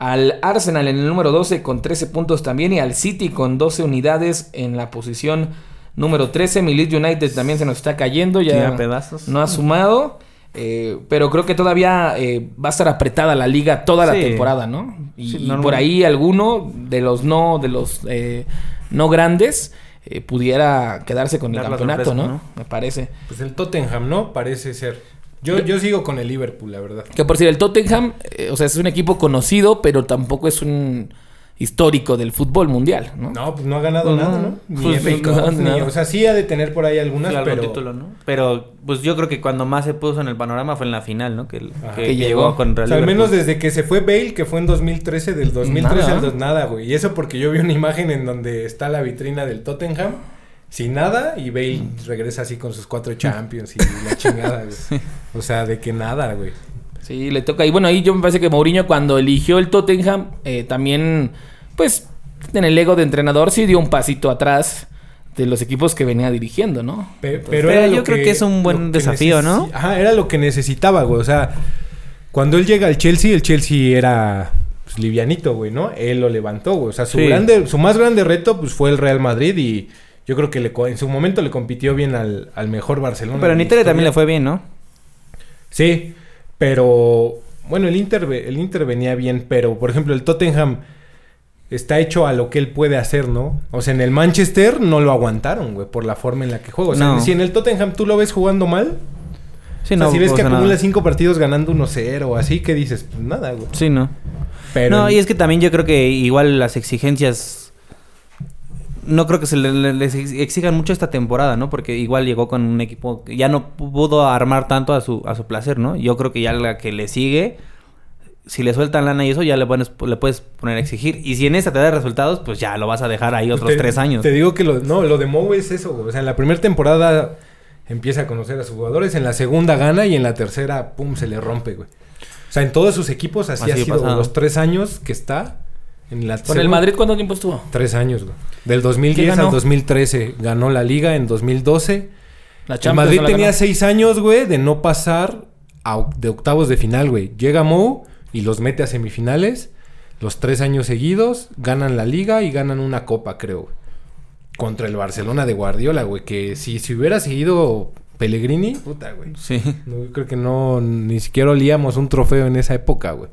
Al Arsenal en el número 12 con 13 puntos también y al City con 12 unidades en la posición número 13. Mi Leeds United también se nos está cayendo, ya pedazos. no ha sumado. eh, pero creo que todavía eh, va a estar apretada la liga toda la Sí. temporada, ¿no? Y, Sí, y normal. por ahí alguno de los no, de los eh, no grandes eh, pudiera quedarse con el Dar campeonato, sorpresa, ¿no? ¿no? Me parece. Pues el Tottenham, ¿no? Parece ser. Yo, yo sigo con el Liverpool, la verdad. Que por decir, el Tottenham, eh, o sea, es un equipo conocido, pero tampoco es un histórico del fútbol mundial, ¿no? No, pues no ha ganado Pues nada, no. ¿no? Ni Pues FA no, Cup, ni- nada. O sea, sí ha de tener por ahí algunas, pero... título, ¿no? Pero pues yo creo que cuando más se puso en el panorama fue en la final, ¿no? Que, que Que llegó contra O el sea, al menos desde que se fue Bale, que fue en 2013, del 2013 Nada. al dos- nada, güey. Y eso porque yo vi una imagen en donde está la vitrina del Tottenham, sin nada, y Bale regresa así con sus cuatro Champions y la chingada, güey. O sea, de que nada, güey. Sí, le toca. Y bueno, ahí yo me parece que Mourinho cuando eligió el Tottenham, eh, también, pues, en el ego de entrenador sí dio un pasito atrás de los equipos que venía dirigiendo, ¿no? Pe- Entonces, pero pero era yo creo que es un buen desafío, ¿no? Ajá, era lo que necesitaba, güey. O sea, cuando él llega al Chelsea, el Chelsea era pues, livianito, güey, ¿no? Él lo levantó, güey. O sea, su, Sí. grande, su más grande reto pues, fue el Real Madrid y yo creo que le, co- en su momento le compitió bien al, al mejor Barcelona. Pero en Italia también le fue bien, ¿no? Sí, pero bueno, el Inter, el Inter venía bien, pero por ejemplo el Tottenham está hecho a lo que él puede hacer, ¿no? O sea, en el Manchester no lo aguantaron, güey, por la forma en la que juega. O sea, No. si en el Tottenham tú lo ves jugando mal, Sí, o sea, no. si ves que acumula nada. cinco partidos ganando 1-0 o así, ¿qué dices? Pues nada, güey. Sí, no. Pero no, y es que también yo creo que igual las exigencias. No creo que se le- le- les ex- exijan mucho esta temporada, ¿no? Porque igual llegó con un equipo que ya no pudo armar tanto a su, a su placer, ¿no? Yo creo que ya la que le sigue, si le sueltan lana y eso, ya le, pones, le puedes poner a exigir. Y si en esta te da resultados, pues ya lo vas a dejar ahí otros te- tres años. Te digo que lo, no, lo de Mou es eso, güey. O sea, en la primera temporada empieza a conocer a sus jugadores, en la segunda gana y en la tercera, pum, se le rompe, güey. O sea, en todos sus equipos así, Así ha ha sido pasado. los tres años que está. En la ¿Con el Madrid cuánto tiempo estuvo? Tres años, güey. Del ¿Qué 2010 ganó? al 2013 ganó la liga en 2012. La El Champions Madrid no la tenía ganó. seis años, güey, de no pasar a de octavos de final, güey. Llega Mou y los mete a semifinales. Los tres años seguidos ganan la liga y ganan una copa, creo. güey. Contra el Barcelona de Guardiola, güey. Que si, si hubiera seguido Pellegrini, puta, güey. Sí. No, yo creo que no, ni siquiera olíamos un trofeo en esa época, güey.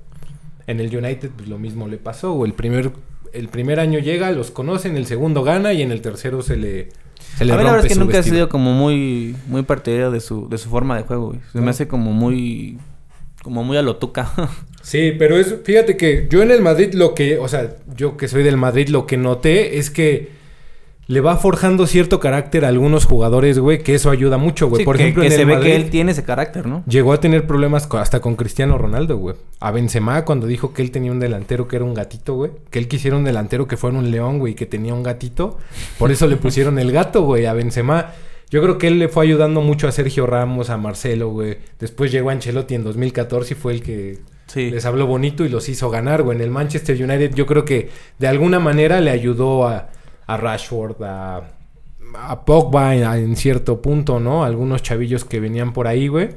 En el United, pues lo mismo le pasó. El primer, el primer año llega, los conocen, el segundo gana y en el tercero se le, se le a mí la verdad es que nunca he vestido. sido como muy, muy partidario de su, de su forma de juego, güey. Se No. me hace como muy, como muy a lo tuca. Sí, pero es, fíjate que yo en el Madrid lo que, o sea, yo que soy del Madrid, lo que noté es que le va forjando cierto carácter a algunos jugadores, güey, que eso ayuda mucho, güey. Sí, Por que, ejemplo, que en se el ve Madrid que él tiene ese carácter, ¿no? llegó a tener problemas hasta con Cristiano Ronaldo, güey. A Benzema cuando dijo que él tenía un delantero que era un gatito, güey. Que él quisiera un delantero que fuera un león, güey, que tenía un gatito. Por eso le pusieron el gato, güey, a Benzema. Yo creo que él le fue ayudando mucho a Sergio Ramos, a Marcelo, güey. Después llegó Ancelotti en 2014 y fue el que Sí. les habló bonito y los hizo ganar, güey. En el Manchester United yo creo que de alguna manera le ayudó a, a Rashford, a, a Pogba en, en cierto punto, ¿no? Algunos chavillos que venían por ahí, güey.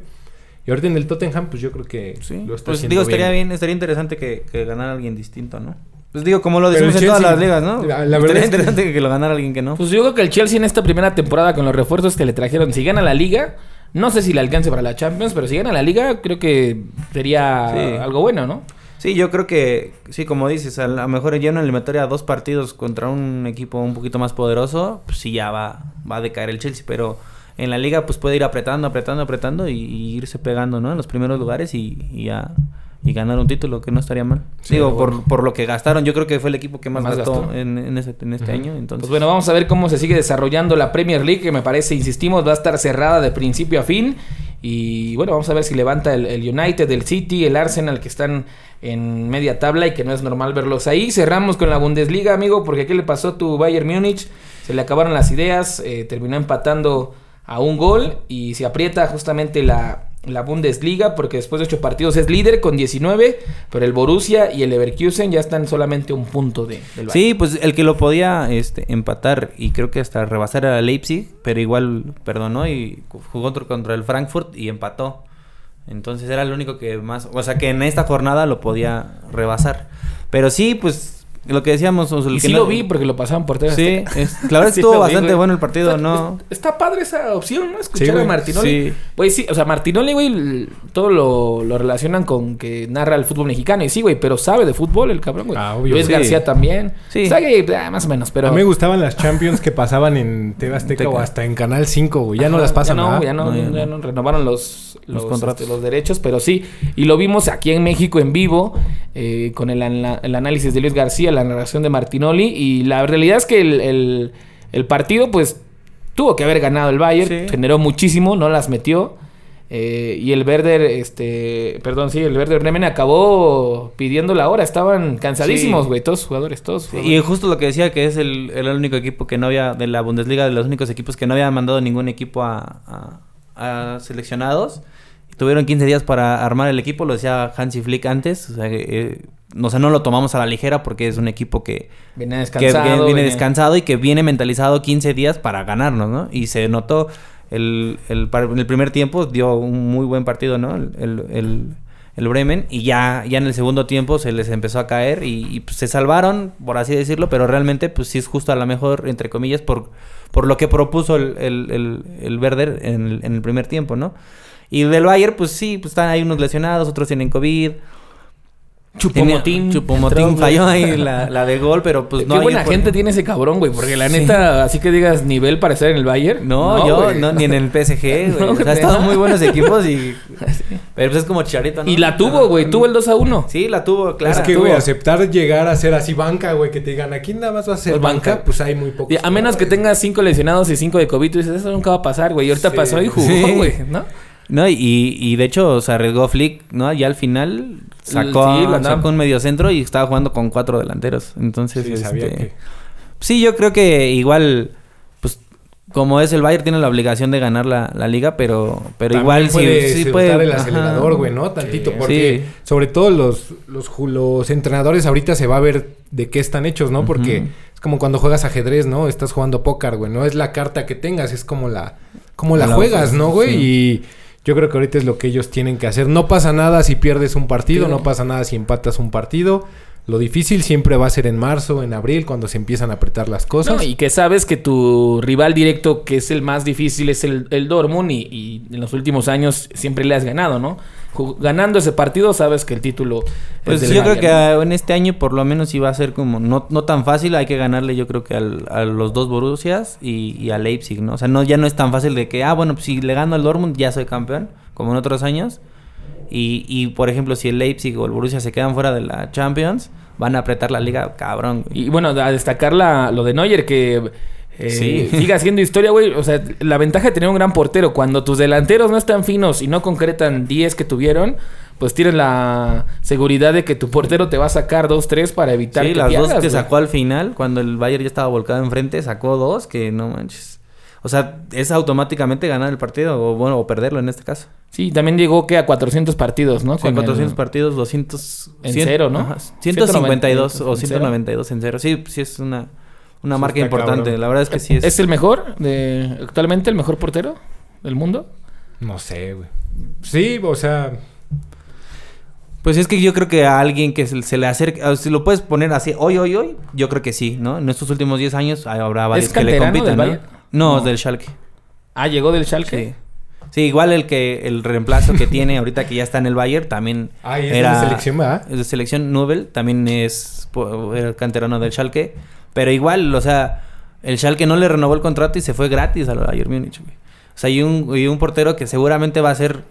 Y ahorita en el Tottenham, pues yo creo que Sí. lo está Pues haciendo digo, estaría bien, estaría interesante que, que ganara alguien distinto, ¿no? Pues digo, como lo decimos en todas las ligas, ¿no? la- la verdad estaría es que- interesante que... lo ganara alguien que no. Pues yo creo que el Chelsea en esta primera temporada con los refuerzos que le trajeron, si gana la liga, no sé si le alcance para la Champions, pero si gana la liga, creo que sería Sí. algo bueno, ¿no? Sí, yo creo que, sí, como dices, a lo mejor ya en la eliminatoria dos partidos contra un equipo un poquito más poderoso, pues sí ya va, va a decaer el Chelsea, pero en la liga pues puede ir apretando, apretando, apretando y, y irse pegando, ¿no? En los primeros lugares y, y ya y ganar un título que no estaría mal. Sí, Digo, bueno. por, por lo que gastaron, yo creo que fue el equipo que más, Más gastó, gastó. en, en ese- en este año, entonces... Pues bueno, vamos a ver cómo se sigue desarrollando la Premier League, que me parece, insistimos, va a estar cerrada de principio a fin. Y bueno, vamos a ver si levanta el, el United, el City, el Arsenal, que están en media tabla y que no es normal verlos ahí. Cerramos con la Bundesliga, amigo, porque ¿qué le pasó a tu Bayern Múnich? Se le acabaron las ideas, eh, terminó empatando a un gol y se aprieta justamente la, la Bundesliga porque después de ocho partidos es líder con 19, pero el Borussia y el Leverkusen ya están solamente un punto de, del Bayern. Sí, pues el que lo podía este, empatar y creo que hasta rebasar era Leipzig, pero igual perdonó y jugó contra el Frankfurt y empató. Entonces era el único que más, o sea, que en esta jornada lo podía rebasar. Pero sí, pues lo que decíamos, o sea, el Y que sí no- lo vi porque lo pasaban por TV Sí, es- la verdad Sí estuvo vi, bastante güey. bueno el partido, Está- ¿no? Está padre esa opción, ¿no? Escuchar Sí, a. Martinoli. Sí. Güey, sí, o sea, Martinoli, güey, todo lo, lo relacionan con que narra el fútbol mexicano. Y sí, güey, pero sabe de fútbol el cabrón, güey. Ah, obvio, Luis sí. García también. Sí. O sea, que, ah, más o menos, pero... A mí me gustaban las Champions que pasaban en TV Azteca o hasta en Canal 5, güey. Ya no las pasan, ya no, ya no, No, ya ya no. no renovaron los, los, Los contratos. este, los derechos, pero sí. Y lo vimos aquí en México en vivo, eh, con el, el análisis de Luis García, la narración de Martinoli. Y la realidad es que el, el- el partido, pues, tuvo que haber ganado el Bayern. Sí. Generó muchísimo, no las metió. Eh, y el Werder, este, perdón, sí, el Werder Bremen acabó pidiendo la hora. Estaban cansadísimos, Sí. güey, todos los jugadores, todos. Y justo lo que decía que es el, el único equipo que no había, de la Bundesliga, de los únicos equipos que no había mandado ningún equipo a, a- a seleccionados. Tuvieron 15 días para armar el equipo, lo decía Hansi Flick antes. O sea, que, eh, o sea, no lo tomamos a la ligera porque es un equipo que, viene, descansado y que viene mentalizado 15 días para ganarnos, ¿no? Y se notó el, el, el primer tiempo, dio un muy buen partido, ¿no? El, el, el- Bremen y ya, ya en el segundo tiempo se les empezó a caer y, y, pues, se salvaron, por así decirlo, pero realmente pues sí es justo a la mejor, entre comillas, por, por lo que propuso el, el, el, el Werder en el, en el primer tiempo, ¿no? Y del Bayern, pues sí, pues están ahí unos lesionados, otros tienen COVID. Chupomotín. Chupomotín falló ahí la, la de gol, pero pues no Qué buena por- gente tiene ese cabrón, güey. Porque la Sí. neta, así que digas nivel para estar en el Bayern. No, yo, no, ni en el PSG, güey. No, o sea, estaban muy buenos equipos y... Pero pues es como Chicharito, ¿no? Y la tuvo, güey. Tuvo el 2 a 1. Sí, la tuvo, claro. es que, güey, aceptar llegar a ser así banca, güey, que te digan, aquí nada más vas a ser Pues banca, banca. pues hay muy pocos. A menos que tengas 5 lesionados y 5 de COVID, tú dices, eso nunca va a pasar, güey. Y ahorita Sí. pasó y jugó, Sí. güey, ¿no? No, y, y de hecho se arriesgó Flick, ¿no? Ya al final sacó, Sí, lo andaba- sacó un mediocentro y estaba jugando con cuatro delanteros. Entonces, Sí, sabía este, que... Sí, yo creo que igual, pues, como es el Bayern, tiene la obligación de ganar la, la liga, pero, pero También igual sí, puede sí soltar puede. el acelerador, güey, ¿no? Tantito, Sí. porque Sí. sobre todo los, los, entrenadores ahorita se va a ver de qué están hechos, ¿no? Porque es como cuando juegas ajedrez, ¿no? Estás jugando póker, güey, no es la carta que tengas, es como la, como la La- juegas, ¿no, güey? sí. Y yo creo que ahorita es lo que ellos tienen que hacer. No pasa nada si pierdes un partido, no pasa nada si empatas un partido. Lo difícil siempre va a ser en marzo, en abril, cuando se empiezan a apretar las cosas. No, y que sabes que tu rival directo, que es el más difícil, es el, el Dortmund. Y, y en los últimos años siempre le has ganado, ¿no? Ganando ese partido, sabes que el título. Pues es yo del creo que en este año por lo menos iba a ser como no, no tan fácil, hay que ganarle yo creo que al- a los dos Borussias y, y a Leipzig, ¿no? O sea, no, ya no es tan fácil de que, ah, bueno, pues si le gano al Dortmund ya soy campeón, como en otros años. Y, y por ejemplo, si el Leipzig o el Borussia se quedan fuera de la Champions, van a apretar la liga, cabrón. güey. Y bueno, a destacar la, lo de Neuer, que eh, Sí. sigue haciendo historia, güey. O sea, la ventaja de tener un gran portero, cuando tus delanteros no están finos y no concretan 10 que tuvieron, pues tienes la seguridad de que tu portero te va a sacar 2, 3 para evitar Sí, que las dos pierdas, que güey. sacó al final, cuando el Bayern ya estaba volcado enfrente, sacó dos que no manches. O sea, es automáticamente ganar el partido, o bueno, o perderlo en este caso. Sí, también llegó que a 400 partidos, ¿no? Sí, Con 400 el- partidos, 200... En cero, ¿no? ajá, 152 o en cero. 192 en cero. Sí, sí es una, una Sí, marca importante. cabrón. La verdad es que sí es... ¿Es el mejor de actualmente el mejor portero del mundo? No sé, güey. Sí, o sea, Pues es que yo creo que a alguien que se, se le acerque... Si lo puedes poner así, hoy, hoy, hoy, yo creo que sí, ¿no? En estos últimos 10 años habrá varios que le compitan, del ¿no? No, No. es del Schalke. Ah, llegó del Schalke. Sí. Sí, igual el que el reemplazo que tiene ahorita que ya está en el Bayern también Ay, es de era selección, ¿verdad? es de selección Nubel, también es era canterano del Schalke, pero igual, o sea, el Schalke no le renovó el contrato y se fue gratis al Bayern Múnich, güey. O sea, y un, y un portero que seguramente va a ser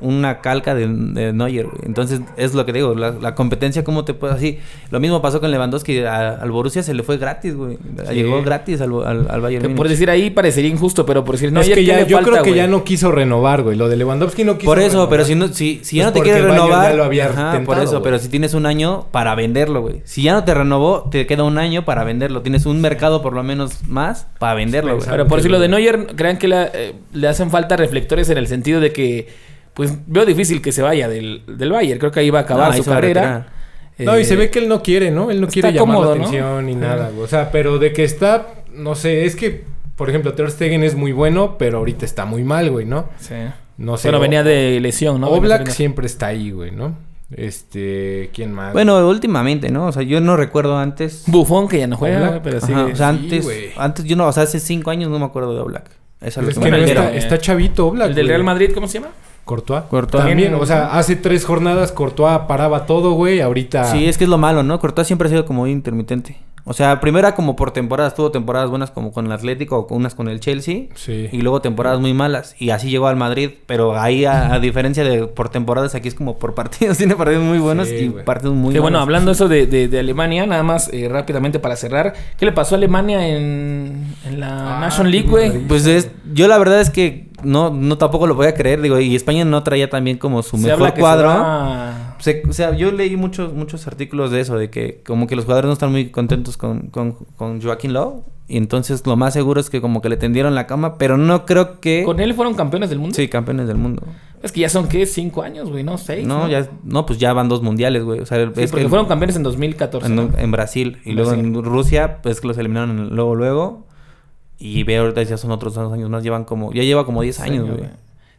una calca de, de Neuer, güey. Entonces, es lo que digo, la, la competencia, ¿cómo te puede así? Lo mismo pasó con Lewandowski, a- al Borussia se le fue gratis, güey. Sí. Llegó gratis al, al, al Bayern Que Múnich. por decir ahí parecería injusto, pero por decir no, es ya que ¿qué ya, yo falta, creo que güey? ya no quiso renovar, güey. Lo de Lewandowski no quiso Por eso, renovar. pero si no, si, si ya Pues no te porque quiere el Bayern renovar, ya lo había ajá, por eso, güey. pero si tienes un año para venderlo, güey. Si ya no te renovó, te queda un año para venderlo. Tienes un mercado por lo menos más para venderlo, güey. Pero por decirlo de Neuer, crean que le, eh, le hacen falta reflectores en el sentido de que, pues veo difícil que se vaya del, del Bayern. Creo que ahí va a acabar No, su carrera. No, y se Eh, ve que él no quiere, ¿no? Él no quiere llamar cómodo, la ¿no? atención ni nada, güey. O sea, pero de que está, no sé, es que, por ejemplo, Ter Stegen es muy bueno, pero ahorita está muy mal, güey, ¿no? Sí. No sé. Bueno, venía de lesión, ¿no? Oblak siempre está ahí, güey, ¿no? Este, ¿quién más? Bueno, últimamente, ¿no? O sea, yo no recuerdo antes. Bufón, que ya no juega, Oblak. pero Ajá, sigue. o sea, sí, antes, güey. antes yo no, o sea, hace cinco años no me acuerdo de Oblak. Eso es lo que que me no está, está chavito Oblak. el del. Real Madrid, ¿cómo se llama? Courtois. Courtois. También, o sea, hace tres jornadas Courtois paraba todo, güey. Ahorita. Sí, es que es lo malo, ¿no? Courtois siempre ha sido como muy intermitente. O sea, primero era como por temporadas, tuvo temporadas buenas como con el Atlético o con unas con el Chelsea. Sí. Y luego temporadas muy malas. Y así llegó al Madrid. Pero ahí, a, a diferencia de por temporadas, aquí es como por partidos. Tiene partidos muy buenos Sí, y partidos muy que bueno, malos. hablando eso de, de- de Alemania, nada más eh, rápidamente para cerrar. ¿Qué le pasó a Alemania en, en la Ah, National League, güey? Pues es, yo la verdad es que no, no tampoco lo voy a creer. Digo, y España no traía también como su Se mejor cuadro. Se- o sea, yo leí muchos muchos artículos de eso, de que como que los jugadores no están muy contentos con, con, con Joaquín Lowe. Y entonces lo más seguro es que como que le tendieron la cama, pero no creo que... ¿Con él fueron campeones del mundo? Sí, campeones del mundo. Es que ya son, ¿qué? ¿Cinco años, güey? No, seis. No, ya, no, pues ya van dos mundiales, güey. O sea, Sí, es porque que fueron campeones en 2014. en, ¿no? en Brasil y luego en Rusia, pues que los eliminaron luego, luego. Y veo ahorita ya son otros dos años más, llevan como, ya lleva como 10 Sí, años, güey.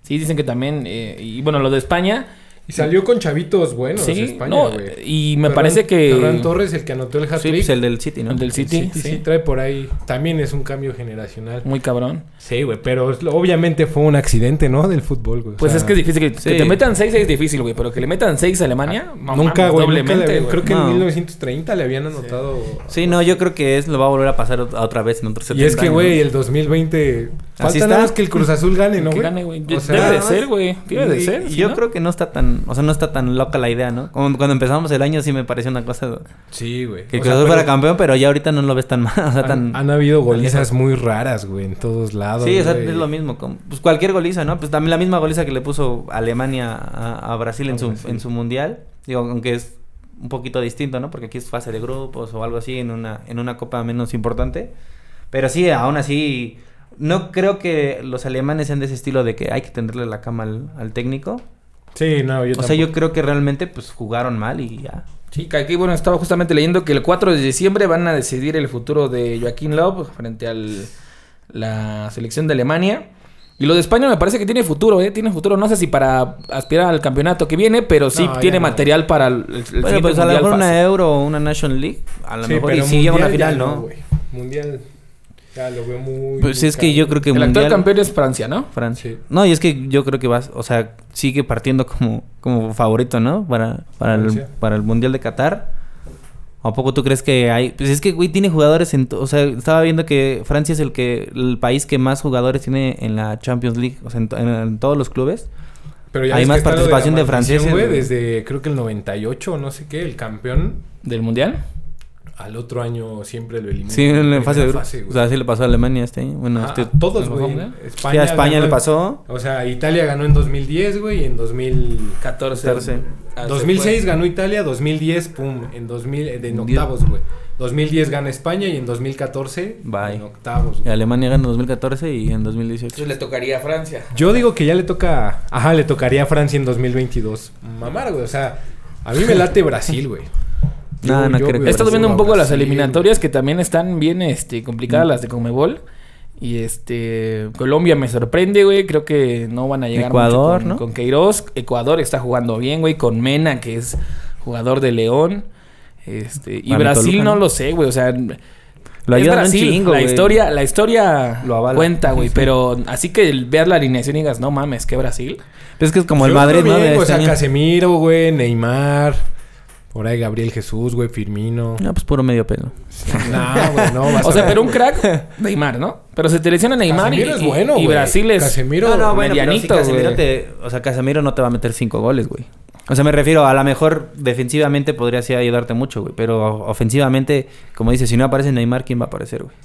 Sí, dicen que también. eh, y bueno, lo de España. Y salió con chavitos buenos sí, España, no, güey. y me Ferran- parece que. Ferran Torres, el que anotó el Sí, hat-trick. pues el del City, ¿no? El del City, sí, sí. sí, trae por ahí. También es un cambio generacional. Muy cabrón. Sí, güey, pero obviamente fue un accidente, ¿no? Del fútbol, güey. O Pues sea, es que es difícil. Que, que sí. te metan seis es difícil, güey. Pero que le metan seis a Alemania. no Nunca, güey. Creo que No. en 1930 le habían anotado. Sí, no, yo creo que es, lo va a volver a pasar ot- otra vez en otros 70 Y es que, güey, el 2020. Así Falta nada más que el Cruz Azul gane, ¿no, Que gane, güey. O sea, Debe de ser, güey. Debe de ser. y ¿sí, yo creo que no está tan, o sea, no está tan loca la idea, ¿no? Como cuando empezamos el año sí me pareció una cosa Sí, güey. que Cruz fuera campeón, pero ya ahorita no lo ves tan mal, o sea, tan Han, habido golizas muy raras, güey, en todos lados. Sí, o sea, güey. es lo mismo. como- pues cualquier goliza, ¿no? Pues también la misma goliza que le puso Alemania a, a Brasil en A su, Brasil. en su mundial. Digo, aunque es un poquito distinto, ¿no? Porque aquí es fase de grupos o algo así en una, en una copa menos importante. Pero sí, aún así, no creo que los alemanes sean de ese estilo de que hay que tenderle la cama al, al técnico. Sí, no, yo o sea, yo creo que realmente pues jugaron mal y ya. Sí, aquí, bueno, estaba justamente leyendo que el 4 de diciembre van a decidir el futuro de Joaquín Love frente a la selección de Alemania. Y lo de España me parece que tiene futuro, ¿eh? Tiene futuro, no sé si para aspirar al campeonato que viene, pero sí No, tiene no. material para el, el siguiente Bueno, pues a lo mejor una. Euro o una National League, a lo Sí, mejor y sí llega a una final, ¿no? mundial ya lo veo muy. pues muy es que yo creo que El mundial actual campeón es Francia, ¿no? Francia. Sí. No, y es que yo creo que vas, o sea, sigue partiendo como, como favorito, ¿no? Para, para, el, para el Mundial de Qatar. ¿A poco tú crees que hay? Pues es que, güey, tiene jugadores en... to- O sea, estaba viendo que Francia es el que el país que más jugadores tiene en la Champions League, o sea, en, to- en- en todos los clubes. Pero ya hay más participación de maldición, franceses, desde creo que el 98 o no sé qué, el campeón Del Mundial. Al otro año siempre lo eliminó. Sí, en la fase de güey. o sea, sí le pasó a Alemania este año. Bueno, Ah, este... a todos, güey. ¿no? Sí, a España ganó le pasó. O sea, Italia ganó en 2010, güey, y en 2000 14. 14. Ah, se 2006 fue. ganó Italia, 2010, pum, en 2000, eh, en octavos, güey. 2010 gana España y en 2014 Bye. en octavos. Güey. Alemania ganó en 2014 y en 2018. Entonces le tocaría a Francia. Yo digo que ya le toca, ajá, le tocaría a Francia en 2022. Mamar, güey, o sea, a mí me late Brasil, güey. No, no creo que veo He estado viendo un poco las eliminatorias que también están bien este, complicadas, las de Conmebol. Y este Colombia me sorprende, güey. Creo que no van a llegar Ecuador, mucho con, ¿no? con Queiroz. Ecuador está jugando bien, güey. Con Mena, que es jugador de León. Este, y Brasil Toluca, no ¿no? lo sé, güey. O sea, Lo es un Brasil. chingo, la güey. historia, la historia Lo avala. cuenta, güey. Sí. Pero así que ver la alineación y digas, no mames, que Brasil. Pues es que es como el Yo Madrid, creo ¿no? bien, De o este sea, año. Casemiro, güey, Neymar, por ahí Gabriel Jesús, güey, Firmino. No, pues puro medio pelo. No, güey, no. vas O a sea, ver, pero un crack, Neymar, ¿no? Pero se te lesiona Neymar y, Casemiro es y- bueno, y. Brasil es Casemiro, no, no, bueno, medianito, pero si Casemiro te... O sea, Casemiro no te va a meter cinco goles, güey. O sea, me refiero, a lo mejor defensivamente podría así ayudarte mucho, güey. Pero ofensivamente, como dices, si no aparece Neymar, ¿quién va a aparecer, güey?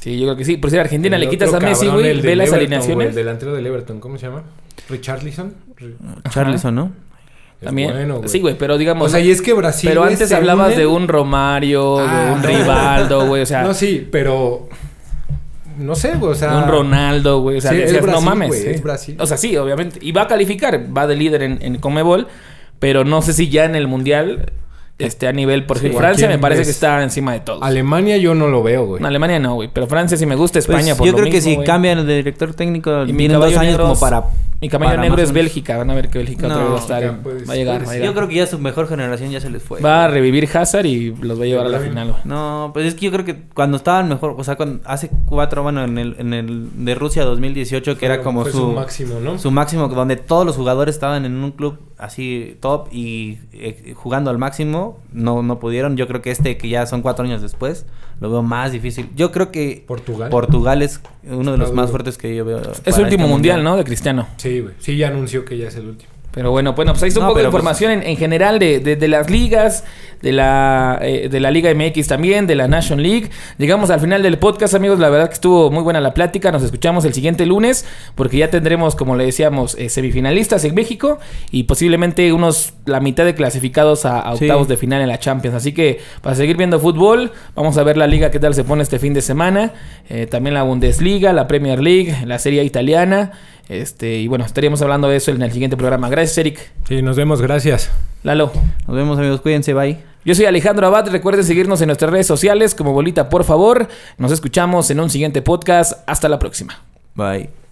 Sí, yo creo que sí. Por si a Argentina El le quitas a Messi, güey, ve las Everton, alineaciones. el delantero del Everton, ¿cómo se llama? Richarlison. Ri- Ajá. Charlison, ¿no? También. bueno, sí, güey, pero digamos. O sea, y es que Brasil. pero güey, antes hablabas de un Romario, de Ah, un no. Rivaldo, güey. O sea, No, sí, pero. No sé, güey, o sea. un Ronaldo, güey. O sea, Sí, es decías, no mames. güey, sí. es Brasil. O sea, sí, obviamente. Y va a calificar, va de líder en, en Comebol. Pero no sé si ya en el Mundial. este, a nivel, por Sí, Francia ¿a quién me parece ves? que está encima de todos. Alemania yo no lo veo, güey. No, Alemania no, güey. Pero Francia sí me gusta, Pues, España por yo lo creo que si güey. cambian de director técnico, Y vienen dos años como para... Mi caballo para negro es. Bélgica. Van a ver que Bélgica otra No, vez va a estar. va a llegar, ser. va a llegar. Yo creo que ya su mejor generación ya se les fue. Va a revivir Hazard y los va a llevar a la final, güey. No, pues es que yo creo que cuando estaban mejor, o sea, cuando, hace cuatro, bueno, en el, en el de Rusia 2018, que era como Fue su, máximo, ¿no? su máximo, donde todos los jugadores estaban en un club así top y eh, jugando al máximo, no, no pudieron. Yo creo que este, que ya son cuatro años después, lo veo más difícil. Yo creo que Portugal. Portugal es uno de los más fuertes que yo veo. Es su último este mundial, ¿no? De Cristiano. Sí, güey. Sí, ya anunció que ya es el último. Pero bueno, bueno, pues ahí está un No, poco de pues- información en, en general de, de- de las ligas, de la, eh, de la Liga MX también, de la Nation League. Llegamos al final del podcast, amigos. La verdad que estuvo muy buena la plática. Nos escuchamos el siguiente lunes, porque ya tendremos, como le decíamos, eh, semifinalistas en México y posiblemente unos la mitad de clasificados a, a Sí. octavos de final en la Champions. Así que para seguir viendo fútbol, vamos a ver la liga qué tal se pone este fin de semana. Eh, también la Bundesliga, la Premier League, la Serie italiana. Este, y bueno, estaríamos hablando de eso en el siguiente programa. Gracias, Eric. Sí, nos vemos. Gracias. Lalo. Nos vemos, amigos. Cuídense, bye. Yo soy Alejandro Abad. Recuerden seguirnos en nuestras redes sociales como Bolita, por favor. Nos escuchamos en un siguiente podcast. Hasta la próxima. Bye.